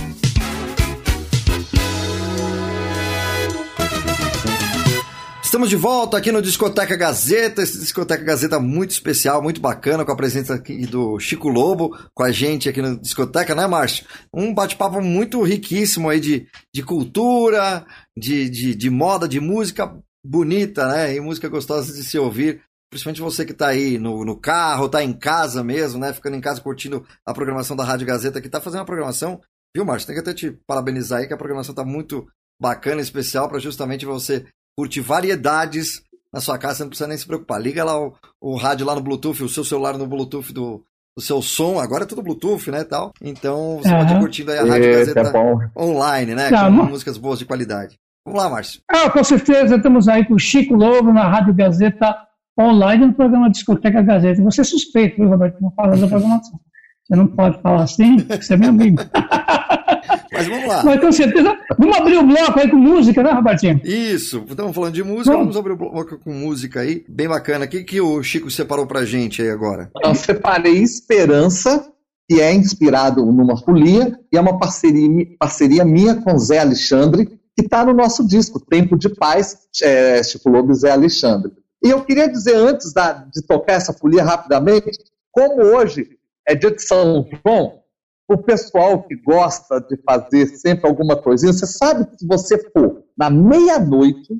Estamos de volta aqui no Discoteca Gazeta, esse Discoteca Gazeta muito especial, muito bacana, com a presença aqui do Chico Lobo, com a gente aqui no Discoteca, né, Márcio? Um bate-papo muito riquíssimo aí de, de cultura, de, de, de moda, de música bonita, né? E música gostosa de se ouvir. Principalmente você que está aí no, no carro, está em casa mesmo, né? Ficando em casa curtindo a programação da Rádio Gazeta, que está fazendo uma programação, viu, Márcio? Tem que até te parabenizar aí, que a programação está muito bacana, especial, para justamente você curtir variedades na sua casa, você não precisa nem se preocupar. Liga lá o, o rádio lá no Bluetooth, o seu celular no Bluetooth do, do seu som, agora é tudo Bluetooth, né, tal. Então você uhum. pode ir curtindo aí a Rádio Gazeta é online, né, com músicas boas de qualidade. Vamos lá, Márcio. Ah, com certeza, estamos aí com o Chico Lobo na Rádio Gazeta online no programa Discoteca Gazeta. Você é suspeito, viu, Roberto, não falar da programação. Você não pode falar assim, você é meu amigo. Mas vamos lá. Mas com certeza. Vamos abrir o bloco aí com música, né, Robertinho? Isso. Estamos falando de música, vamos, vamos abrir o bloco com música aí. Bem bacana. O que, que o Chico separou pra gente aí agora? Eu separei Esperança, que é inspirado numa folia, e é uma parceria, parceria minha com Zé Alexandre, que está no nosso disco, Tempo de Paz, é, Chico Lobo e Zé Alexandre. E eu queria dizer, antes da, de tocar essa folia rapidamente, como hoje é dia de São João, o pessoal que gosta de fazer sempre alguma coisinha, você sabe que se você for na meia-noite,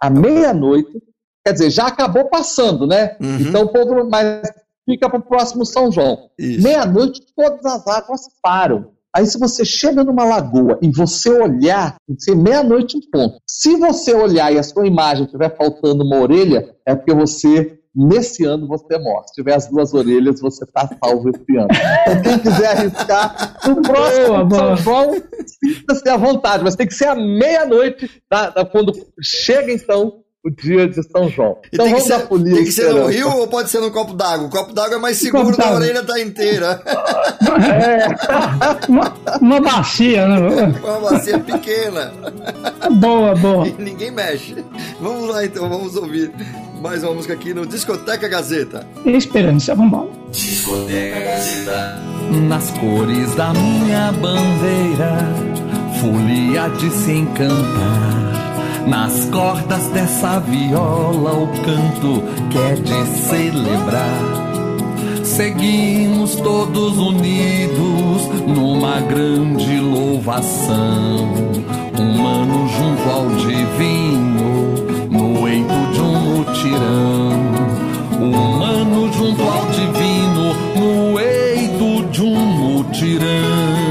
à meia-noite, quer dizer, já acabou passando, né? Uhum. Então o povo mais fica para o próximo São João. Meia-noite, todas as águas param. Aí, se você chega numa lagoa e você olhar, tem que ser meia-noite em ponto. Se você olhar e a sua imagem estiver faltando uma orelha, é porque você Nesse ano você morre. Se tiver as duas orelhas, você está salvo esse ano. Então, quem quiser arriscar, no próximo boa, São João, sinta-se à vontade, mas tem que ser à meia-noite, tá? quando chega então o dia de São João. Então tem vamos ser, dar folia. Tem que ser no rio ou pode ser no copo d'água? O copo d'água é mais seguro da orelha tá inteira. É, uma, uma bacia, né? Uma bacia pequena. Boa, boa. E ninguém mexe. Vamos lá então, vamos ouvir mais uma música aqui no Discoteca Gazeta. Esperança, vamos embora. Discoteca Gazeta. Nas cores da minha bandeira, folia de se encantar nas cordas dessa viola, o canto quer de celebrar. Seguimos todos unidos numa grande louvação. Humano junto ao divino, Humano junto ao divino, no eito de um mutirão.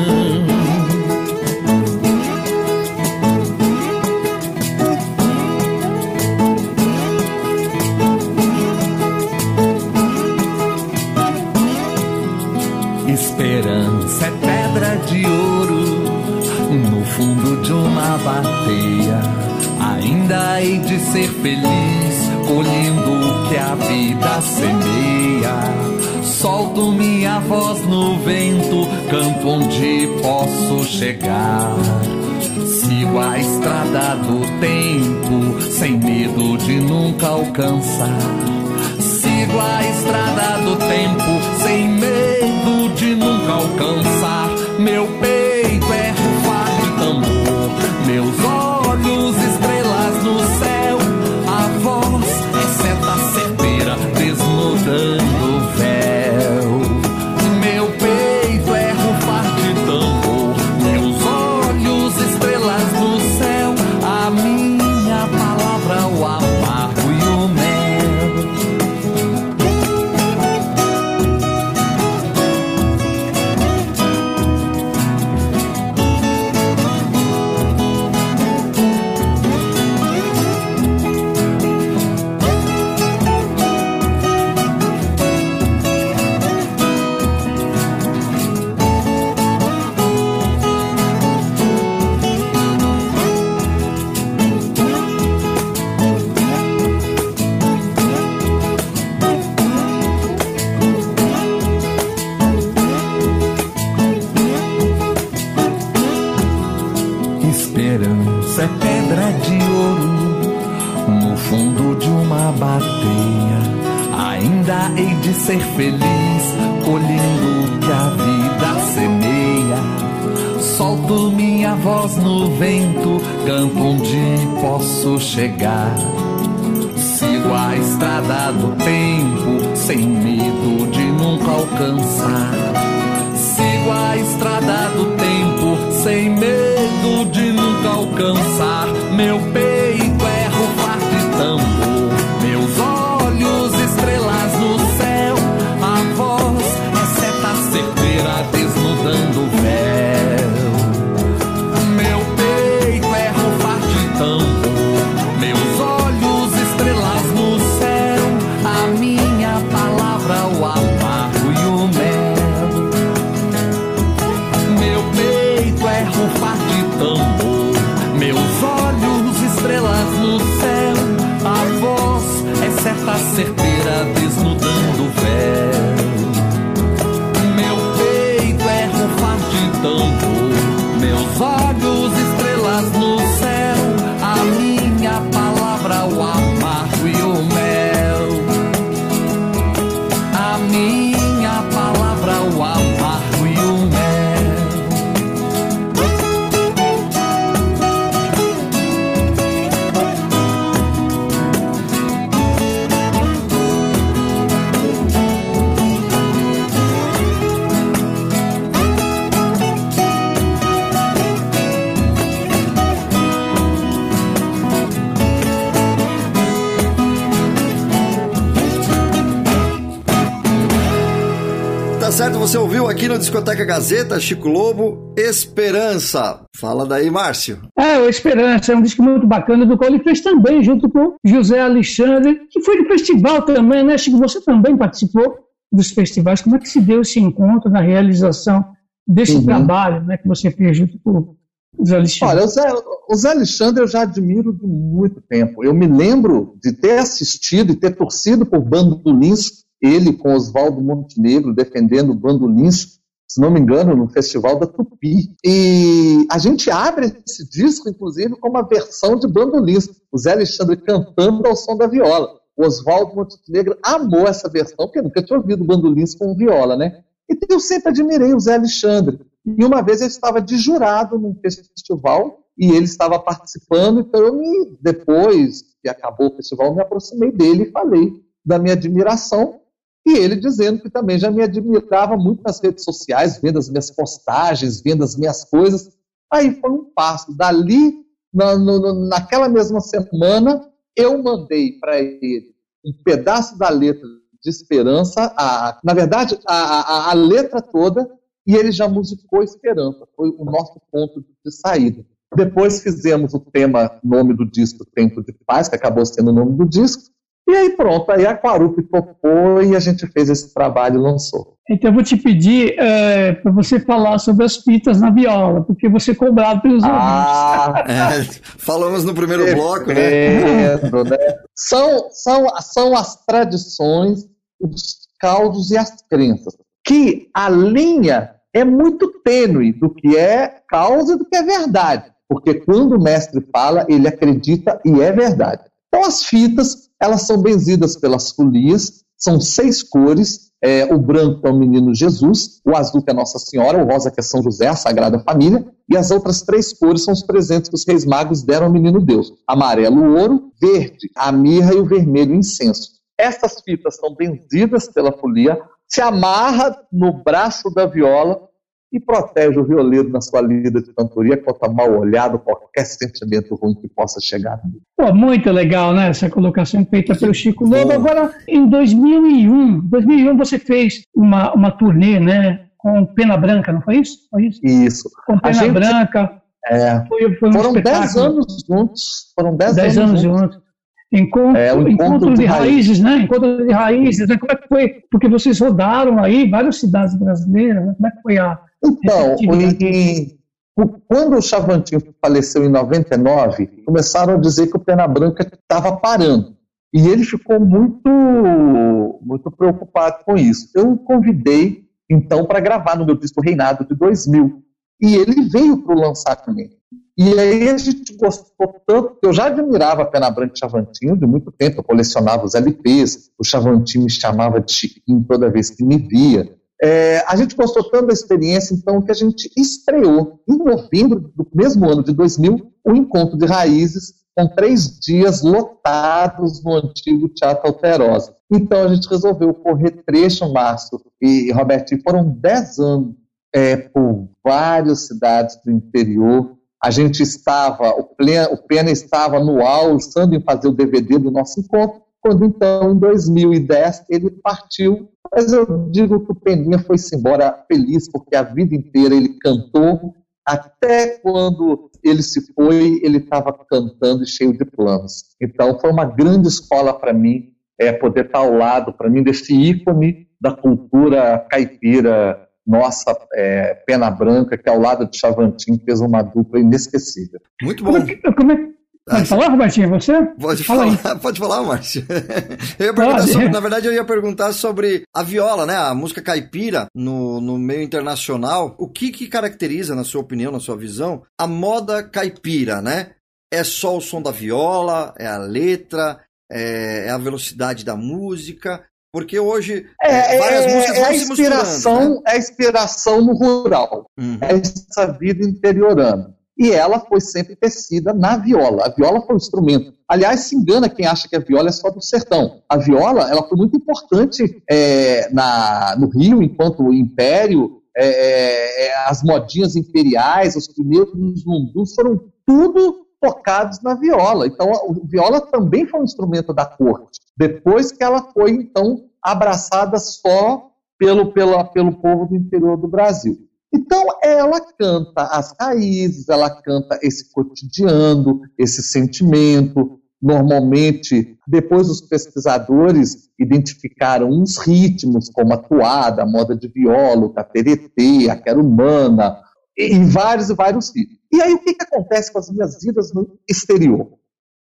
bateia. Ainda hei de ser feliz, colhendo o que a vida semeia. Solto minha voz no vento, canto onde posso chegar. Sigo a estrada do tempo, sem medo de nunca alcançar. Sigo a estrada do tempo, sem medo de nunca alcançar. Meu peito voz no vento, canto onde posso chegar. Sigo a estrada do tempo, sem medo de nunca alcançar. Discoteca Gazeta, Chico Lobo, Esperança. Fala daí, Márcio. É, o Esperança é um disco muito bacana, do qual ele fez também, junto com José Alexandre, que foi de festival também, né, Chico? Você também participou dos festivais. Como é que se deu esse encontro na realização desse Uhum. trabalho né, que você fez junto com os Alexandre? Olha, o Zé, o Zé Alexandre eu já admiro de muito tempo. Eu me lembro de ter assistido e ter torcido por bandolins, ele com Oswaldo Montenegro defendendo o bandolins, se não me engano, no Festival da Tupi. E a gente abre esse disco, inclusive, com uma versão de bandolins. O Zé Alexandre cantando ao som da viola. O Oswaldo Montenegro amou essa versão, porque nunca tinha ouvido bandolins com viola, né? E eu sempre admirei o Zé Alexandre. E uma vez eu estava de jurado num festival e ele estava participando, então eu me, depois que acabou o festival, me aproximei dele e falei da minha admiração. E ele dizendo que também já me admirava muito nas redes sociais, vendo as minhas postagens, vendo as minhas coisas. Aí foi um passo. Dali, na, no- naquela mesma semana, eu mandei para ele um pedaço da letra de Esperança, a, na verdade, a, a- a letra toda, e ele já musicou Esperança. Foi o nosso ponto de saída. Depois fizemos o tema, nome do disco, Tempo de Paz, que acabou sendo o nome do disco. E aí pronto, aí a Quarup topou e a gente fez esse trabalho e lançou. Então eu vou te pedir para você falar sobre as fitas na viola, porque você é cobrado pelos Ah, É, falamos no primeiro bloco, né? Né? São, são, são as tradições, os causos e as crenças. Que a linha é muito tênue do que é causa e do que é verdade. Porque quando o mestre fala, ele acredita e é verdade. Então as fitas, elas são benzidas pelas folias, são seis cores, é, o branco é o menino Jesus, o azul que é Nossa Senhora, o rosa que é São José, a Sagrada Família, e as outras três cores são os presentes que os reis magos deram ao menino Deus. Amarelo, o ouro, verde, a mirra e o vermelho, o incenso. Essas fitas são benzidas pela folia, se amarra no braço da viola e protege o violeiro na sua lida de cantoria contra mal olhado, qualquer sentimento ruim que possa chegar. Pô, muito legal, né? Essa colocação feita pelo Chico Lobo. Agora, em 2001, 2001 você fez uma, uma turnê, né? Com Pena Branca, não foi isso? Foi isso? Isso. Com Pena gente- Branca. É, Foi, foi um foram espetáculo. 10 anos juntos. Foram 10 Dez anos, anos juntos. juntos. Encontro, É, encontro, encontro de, de raízes, né? Encontro de raízes, né? Como é que foi? Porque vocês rodaram aí várias cidades brasileiras, né? Como é que foi a Então, em- quando o Chavantinho faleceu em 99, começaram a dizer que o Pena Branca estava parando. E ele ficou muito, muito preocupado com isso. Eu o convidei, então, para gravar no meu disco Reinado de 2000. e ele veio para o lançamento. E aí a gente gostou tanto, eu já admirava a Pena Branca e Chavantinho de muito tempo, eu colecionava os LPs, o Chavantinho me chamava de Chiquinho toda vez que me via. É, a gente gostou tanto da experiência, então, que a gente estreou, em novembro do mesmo ano de 2000, o Encontro de Raízes, com três dias lotados no antigo Teatro Alterosa. Então, a gente resolveu correr trecho, Márcio e Robertinho, foram dez anos é, por várias cidades do interior, a gente estava, o, o Pena estava no auge, em fazer o DVD do nosso encontro, quando então, em 2010, ele partiu. Mas eu digo que o Peninha foi-se embora feliz, porque a vida inteira ele cantou, até quando ele se foi, ele estava cantando e cheio de planos. Então, foi uma grande escola para mim, é, poder estar ao lado, para mim, desse ícone da cultura caipira nossa é, Pena Branca, que ao lado de Chavantin fez uma dupla inesquecível. Muito bom. Como é que, como é, Pode falar, Robertinho, você? Pode Fala falar, pode falar, Márcio. Eu ia perguntar sobre, na verdade, eu ia perguntar sobre a viola, né? A música caipira no, no meio internacional. O que, que caracteriza, na sua opinião, na sua visão, a moda caipira, né? É só o som da viola, é a letra, é, é a velocidade da música. Porque hoje é, várias é, músicas é vão a inspiração, né? É a inspiração no rural. Uhum. É essa vida interiorana. E ela foi sempre tecida na viola. A viola foi um instrumento. Aliás, se engana quem acha que a viola é só do sertão. A viola ela foi muito importante é, na, no Rio, enquanto império. É, é, é, as modinhas imperiais, os primeiros lundus foram tudo tocados na viola. Então, a viola também foi um instrumento da corte. Depois que ela foi, então, abraçada só pelo, pela, pelo povo do interior do Brasil. Então, ela canta as raízes, ela canta esse cotidiano, esse sentimento. Normalmente, depois os pesquisadores identificaram uns ritmos, como a toada, a moda de viola, o cateretê, a quera humana, e vários e vários ritmos. E aí, o que, que acontece com as minhas vidas no exterior?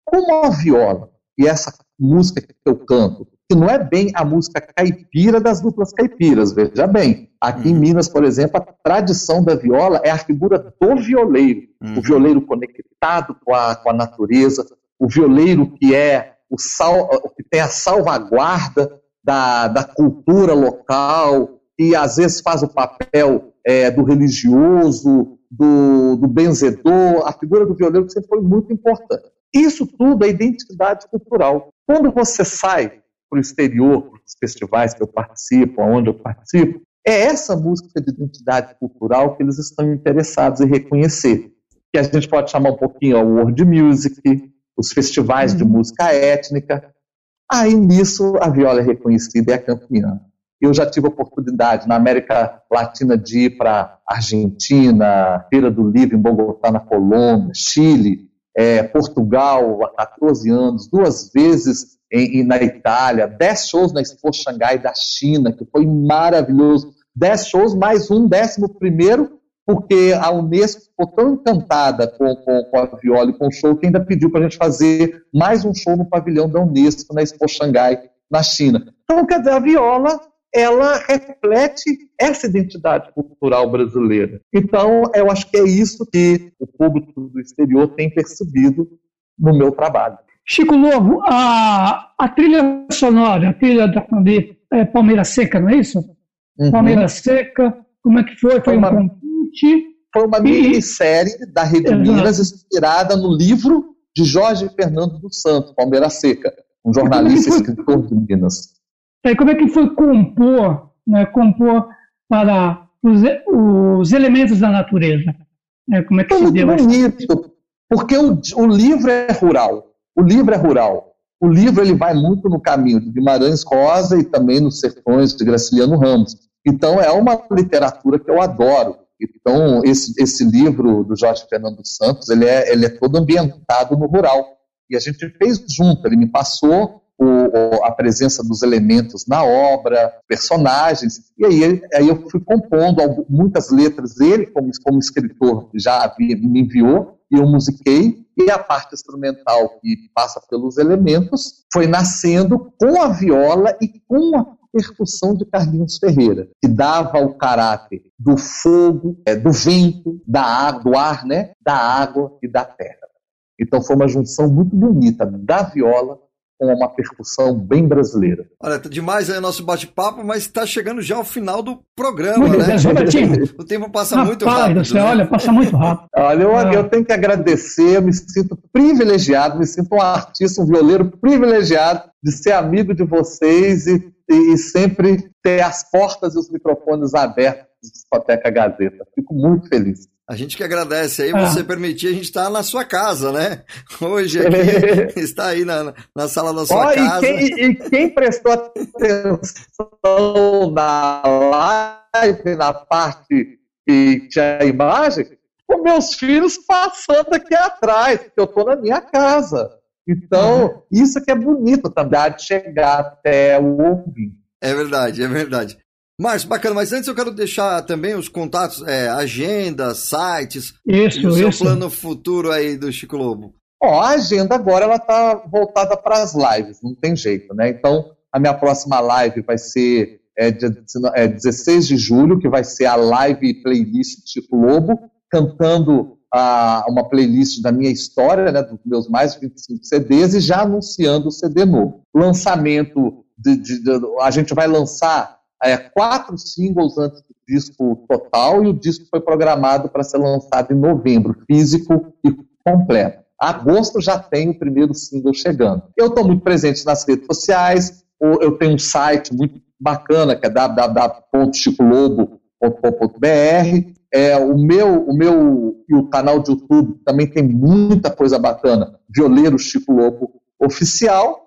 Como a viola e essa música que eu canto, que não é bem a música caipira das duplas caipiras, veja bem. Aqui uhum. em Minas, por exemplo, a tradição da viola é a figura do violeiro, uhum. o violeiro conectado com a, com a natureza, o violeiro que é o sal, que tem a salvaguarda da, da cultura local, e às vezes faz o papel é, do religioso, do, do benzedor, a figura do violeiro sempre foi muito importante. Isso tudo é identidade cultural. Quando você sai para o exterior, para os festivais que eu participo, aonde eu participo, é essa música de identidade cultural que eles estão interessados em reconhecer. Que a gente pode chamar um pouquinho o world music, os festivais uhum. de música étnica. Aí nisso a viola é reconhecida e é campeã. Eu já tive oportunidade na América Latina de ir para Argentina, Feira do Livro em Bogotá, na Colômbia, Chile, é, Portugal há 14 anos, duas vezes em, na Itália, 10 shows na Expo Xangai da China, que foi maravilhoso. 10 shows, mais um décimo primeiro, porque a Unesco ficou tão encantada com, com, com a viola e com o show que ainda pediu para a gente fazer mais um show no pavilhão da Unesco na Expo Xangai, na China. Então, quer dizer, a viola ela reflete essa identidade cultural brasileira. Então, eu acho que é isso que o público do exterior tem percebido no meu trabalho. Chico Lobo, a, a trilha sonora, a trilha da é, Palmeira Seca, não é isso? Uhum. Palmeira Seca, como é que foi? Foi, foi uma, um convite? Foi uma minissérie da Rede Exato. Minas inspirada no livro de Jorge Fernando dos Santos, Palmeira Seca, um jornalista e escritor de Minas. É, como é que foi compor, né, compor para os, os elementos da natureza? É, como é que se deu bonito, porque o, o livro é rural. O livro é rural. O livro ele vai muito no caminho de Guimarães Rosa e também nos sertões de Graciliano Ramos. Então é uma literatura que eu adoro. Então esse, esse livro do Jorge Fernando Santos ele é, ele é todo ambientado no rural. E a gente fez junto. Ele me passou o, a presença dos elementos na obra, personagens, e aí, aí eu fui compondo muitas letras, ele, como, como escritor, já me enviou, e eu musiquei, e a parte instrumental que passa pelos elementos foi nascendo com a viola e com percussão de Carlinhos Ferreira, que dava o caráter do fogo, é, do vento, da do ar, né? da água e da terra. Então foi uma junção muito bonita da viola com uma percussão bem brasileira. Olha, tá demais aí o nosso bate-papo, mas está chegando já ao final do programa, muito né? Bem, o tempo passa Rapaz, muito rápido. Você, né? Olha, passa muito rápido. olha, eu, ah. eu, tenho que agradecer, eu me sinto privilegiado, me sinto um artista, um violeiro privilegiado de ser amigo de vocês e, e, e sempre ter as portas e os microfones abertos da Discoteca Gazeta. Fico muito feliz. A gente que agradece aí ah. você permitir a gente estar na sua casa, né? Hoje aqui está aí na, na sala da sua oh, casa. E quem, e quem prestou atenção na live, na parte que tinha a imagem, os meus filhos passando aqui atrás, porque eu estou na minha casa. Então, uhum. isso que é bonito também, de chegar até o ouvinte. É verdade, é verdade. Márcio, bacana, mas antes eu quero deixar também os contatos, é, agenda, sites, isso, e o seu isso. plano futuro aí do Chico Lobo. Ó, a agenda agora ela está voltada para as lives, não tem jeito, né? Então, a minha próxima live vai ser é, dia, é, 16 de julho, que vai ser a live playlist Chico Lobo, cantando a, uma playlist da minha história, né, dos meus mais de 25 CDs, e já anunciando o CD novo. Lançamento, de, de, de a gente vai lançar é, quatro singles antes do disco total e o disco foi programado para ser lançado em novembro, físico e completo. Agosto já tem o primeiro single chegando. Eu estou muito presente nas redes sociais, eu tenho um site muito bacana que é www.chicolobo.com.br. É, o meu, o meu e o canal de YouTube também tem muita coisa bacana. Violeiro Chico Lobo Oficial.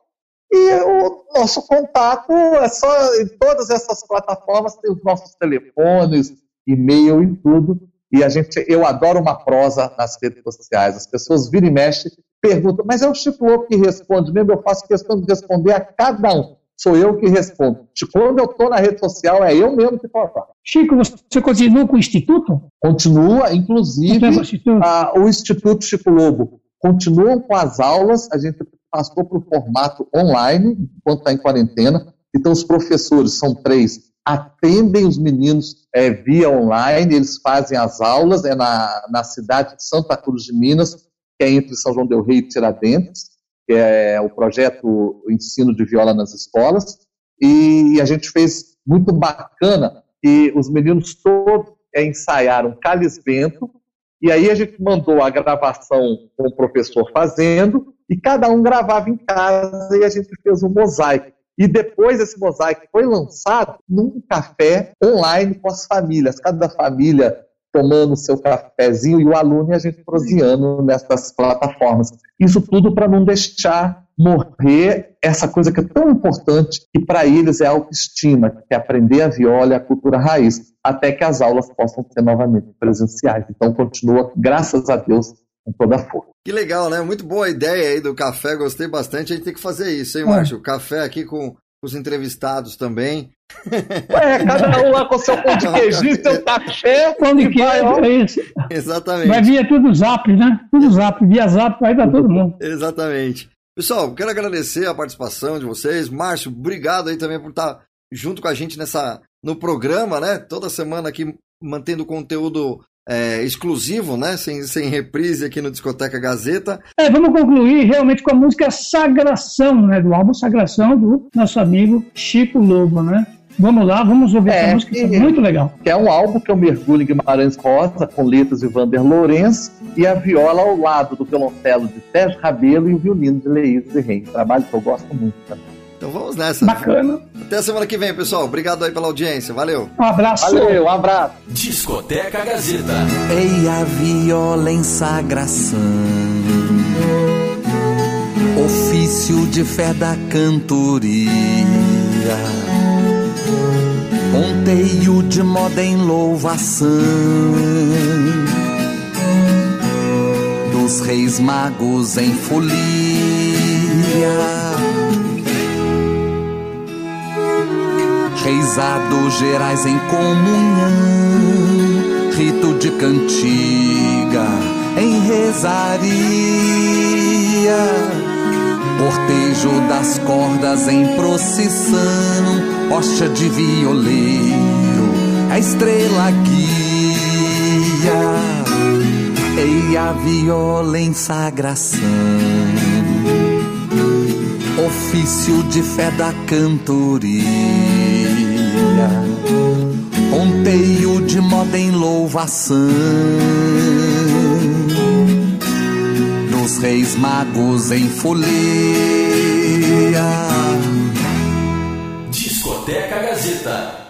E o nosso contato é só em todas essas plataformas, tem os nossos telefones, e-mail e tudo. E a gente, eu adoro uma prosa nas redes sociais. As pessoas viram e mexem, perguntam, mas é o Chico Louco que responde mesmo? Eu faço questão de responder a cada um. Sou eu que respondo. Quando eu estou na rede social, é eu mesmo que falo. Chico, você continua com o Instituto? Continua, inclusive, a, o Instituto Chico Lobo. Continuam com as aulas, a gente passou para o formato online, enquanto está em quarentena. Então, os professores, são três, atendem os meninos é, via online, eles fazem as aulas, é na, na cidade de Santa Cruz de Minas, que é entre São João del Rei e Tiradentes, que é o projeto Ensino de Viola nas Escolas, e a gente fez muito bacana, e os meninos todos é, ensaiaram Calisbento, e aí a gente mandou a gravação com o professor fazendo, e cada um gravava em casa e a gente fez um mosaico. E depois esse mosaico foi lançado num café online com as famílias, cada família tomando seu cafezinho e o aluno e a gente proseando nessas plataformas. Isso tudo para não deixar morrer essa coisa que é tão importante e para eles é a autoestima, que é aprender a viola e a cultura raiz, até que as aulas possam ser novamente presenciais. Então continua, graças a Deus, com toda a força. Que legal, né? Muito boa a ideia aí do café, gostei bastante. A gente tem que fazer isso, hein, Márcio? É. Café aqui com os entrevistados também. Ué, cada um lá com seu pão de queijo, seu café. Pão de queijo, é isso. Exatamente. Vai vir tudo zap, né? Tudo zap, via zap, vai dar todo mundo. Exatamente. Pessoal, quero agradecer a participação de vocês. Márcio, obrigado aí também por estar junto com a gente nessa no programa, né? Toda semana aqui mantendo conteúdo é, exclusivo, né? Sem, sem reprise aqui no Discoteca Gazeta. É, vamos concluir realmente com a música Sagração, né? Do álbum Sagração do nosso amigo Chico Lobo, né? Vamos lá, vamos ouvir é, essa música, que é muito legal. Que é um álbum que eu mergulho em Guimarães Rosa, com letras de Vander Lourenço, e a viola ao lado do violoncelo de Sérgio Rabelo e o violino de Leís de Reis. Trabalho que eu gosto muito também. Então vamos nessa. Bacana. Até a semana que vem, pessoal. Obrigado aí pela audiência. Valeu. Um abraço. Valeu, um abraço. Discoteca Gazeta. Ei, a viola em sagração. Ofício de fé da cantoria. Ponteio de moda em louvação. Dos reis magos em folia reisados gerais em comunhão, rito de cantiga em rezaria, cortejo das cordas em procissão. Hóstia de violeiro, a estrela guia, e a viola em sagração. Ofício de fé da cantoria, ponteio de moda em louvação dos reis magos em folia. Discoteca Gazeta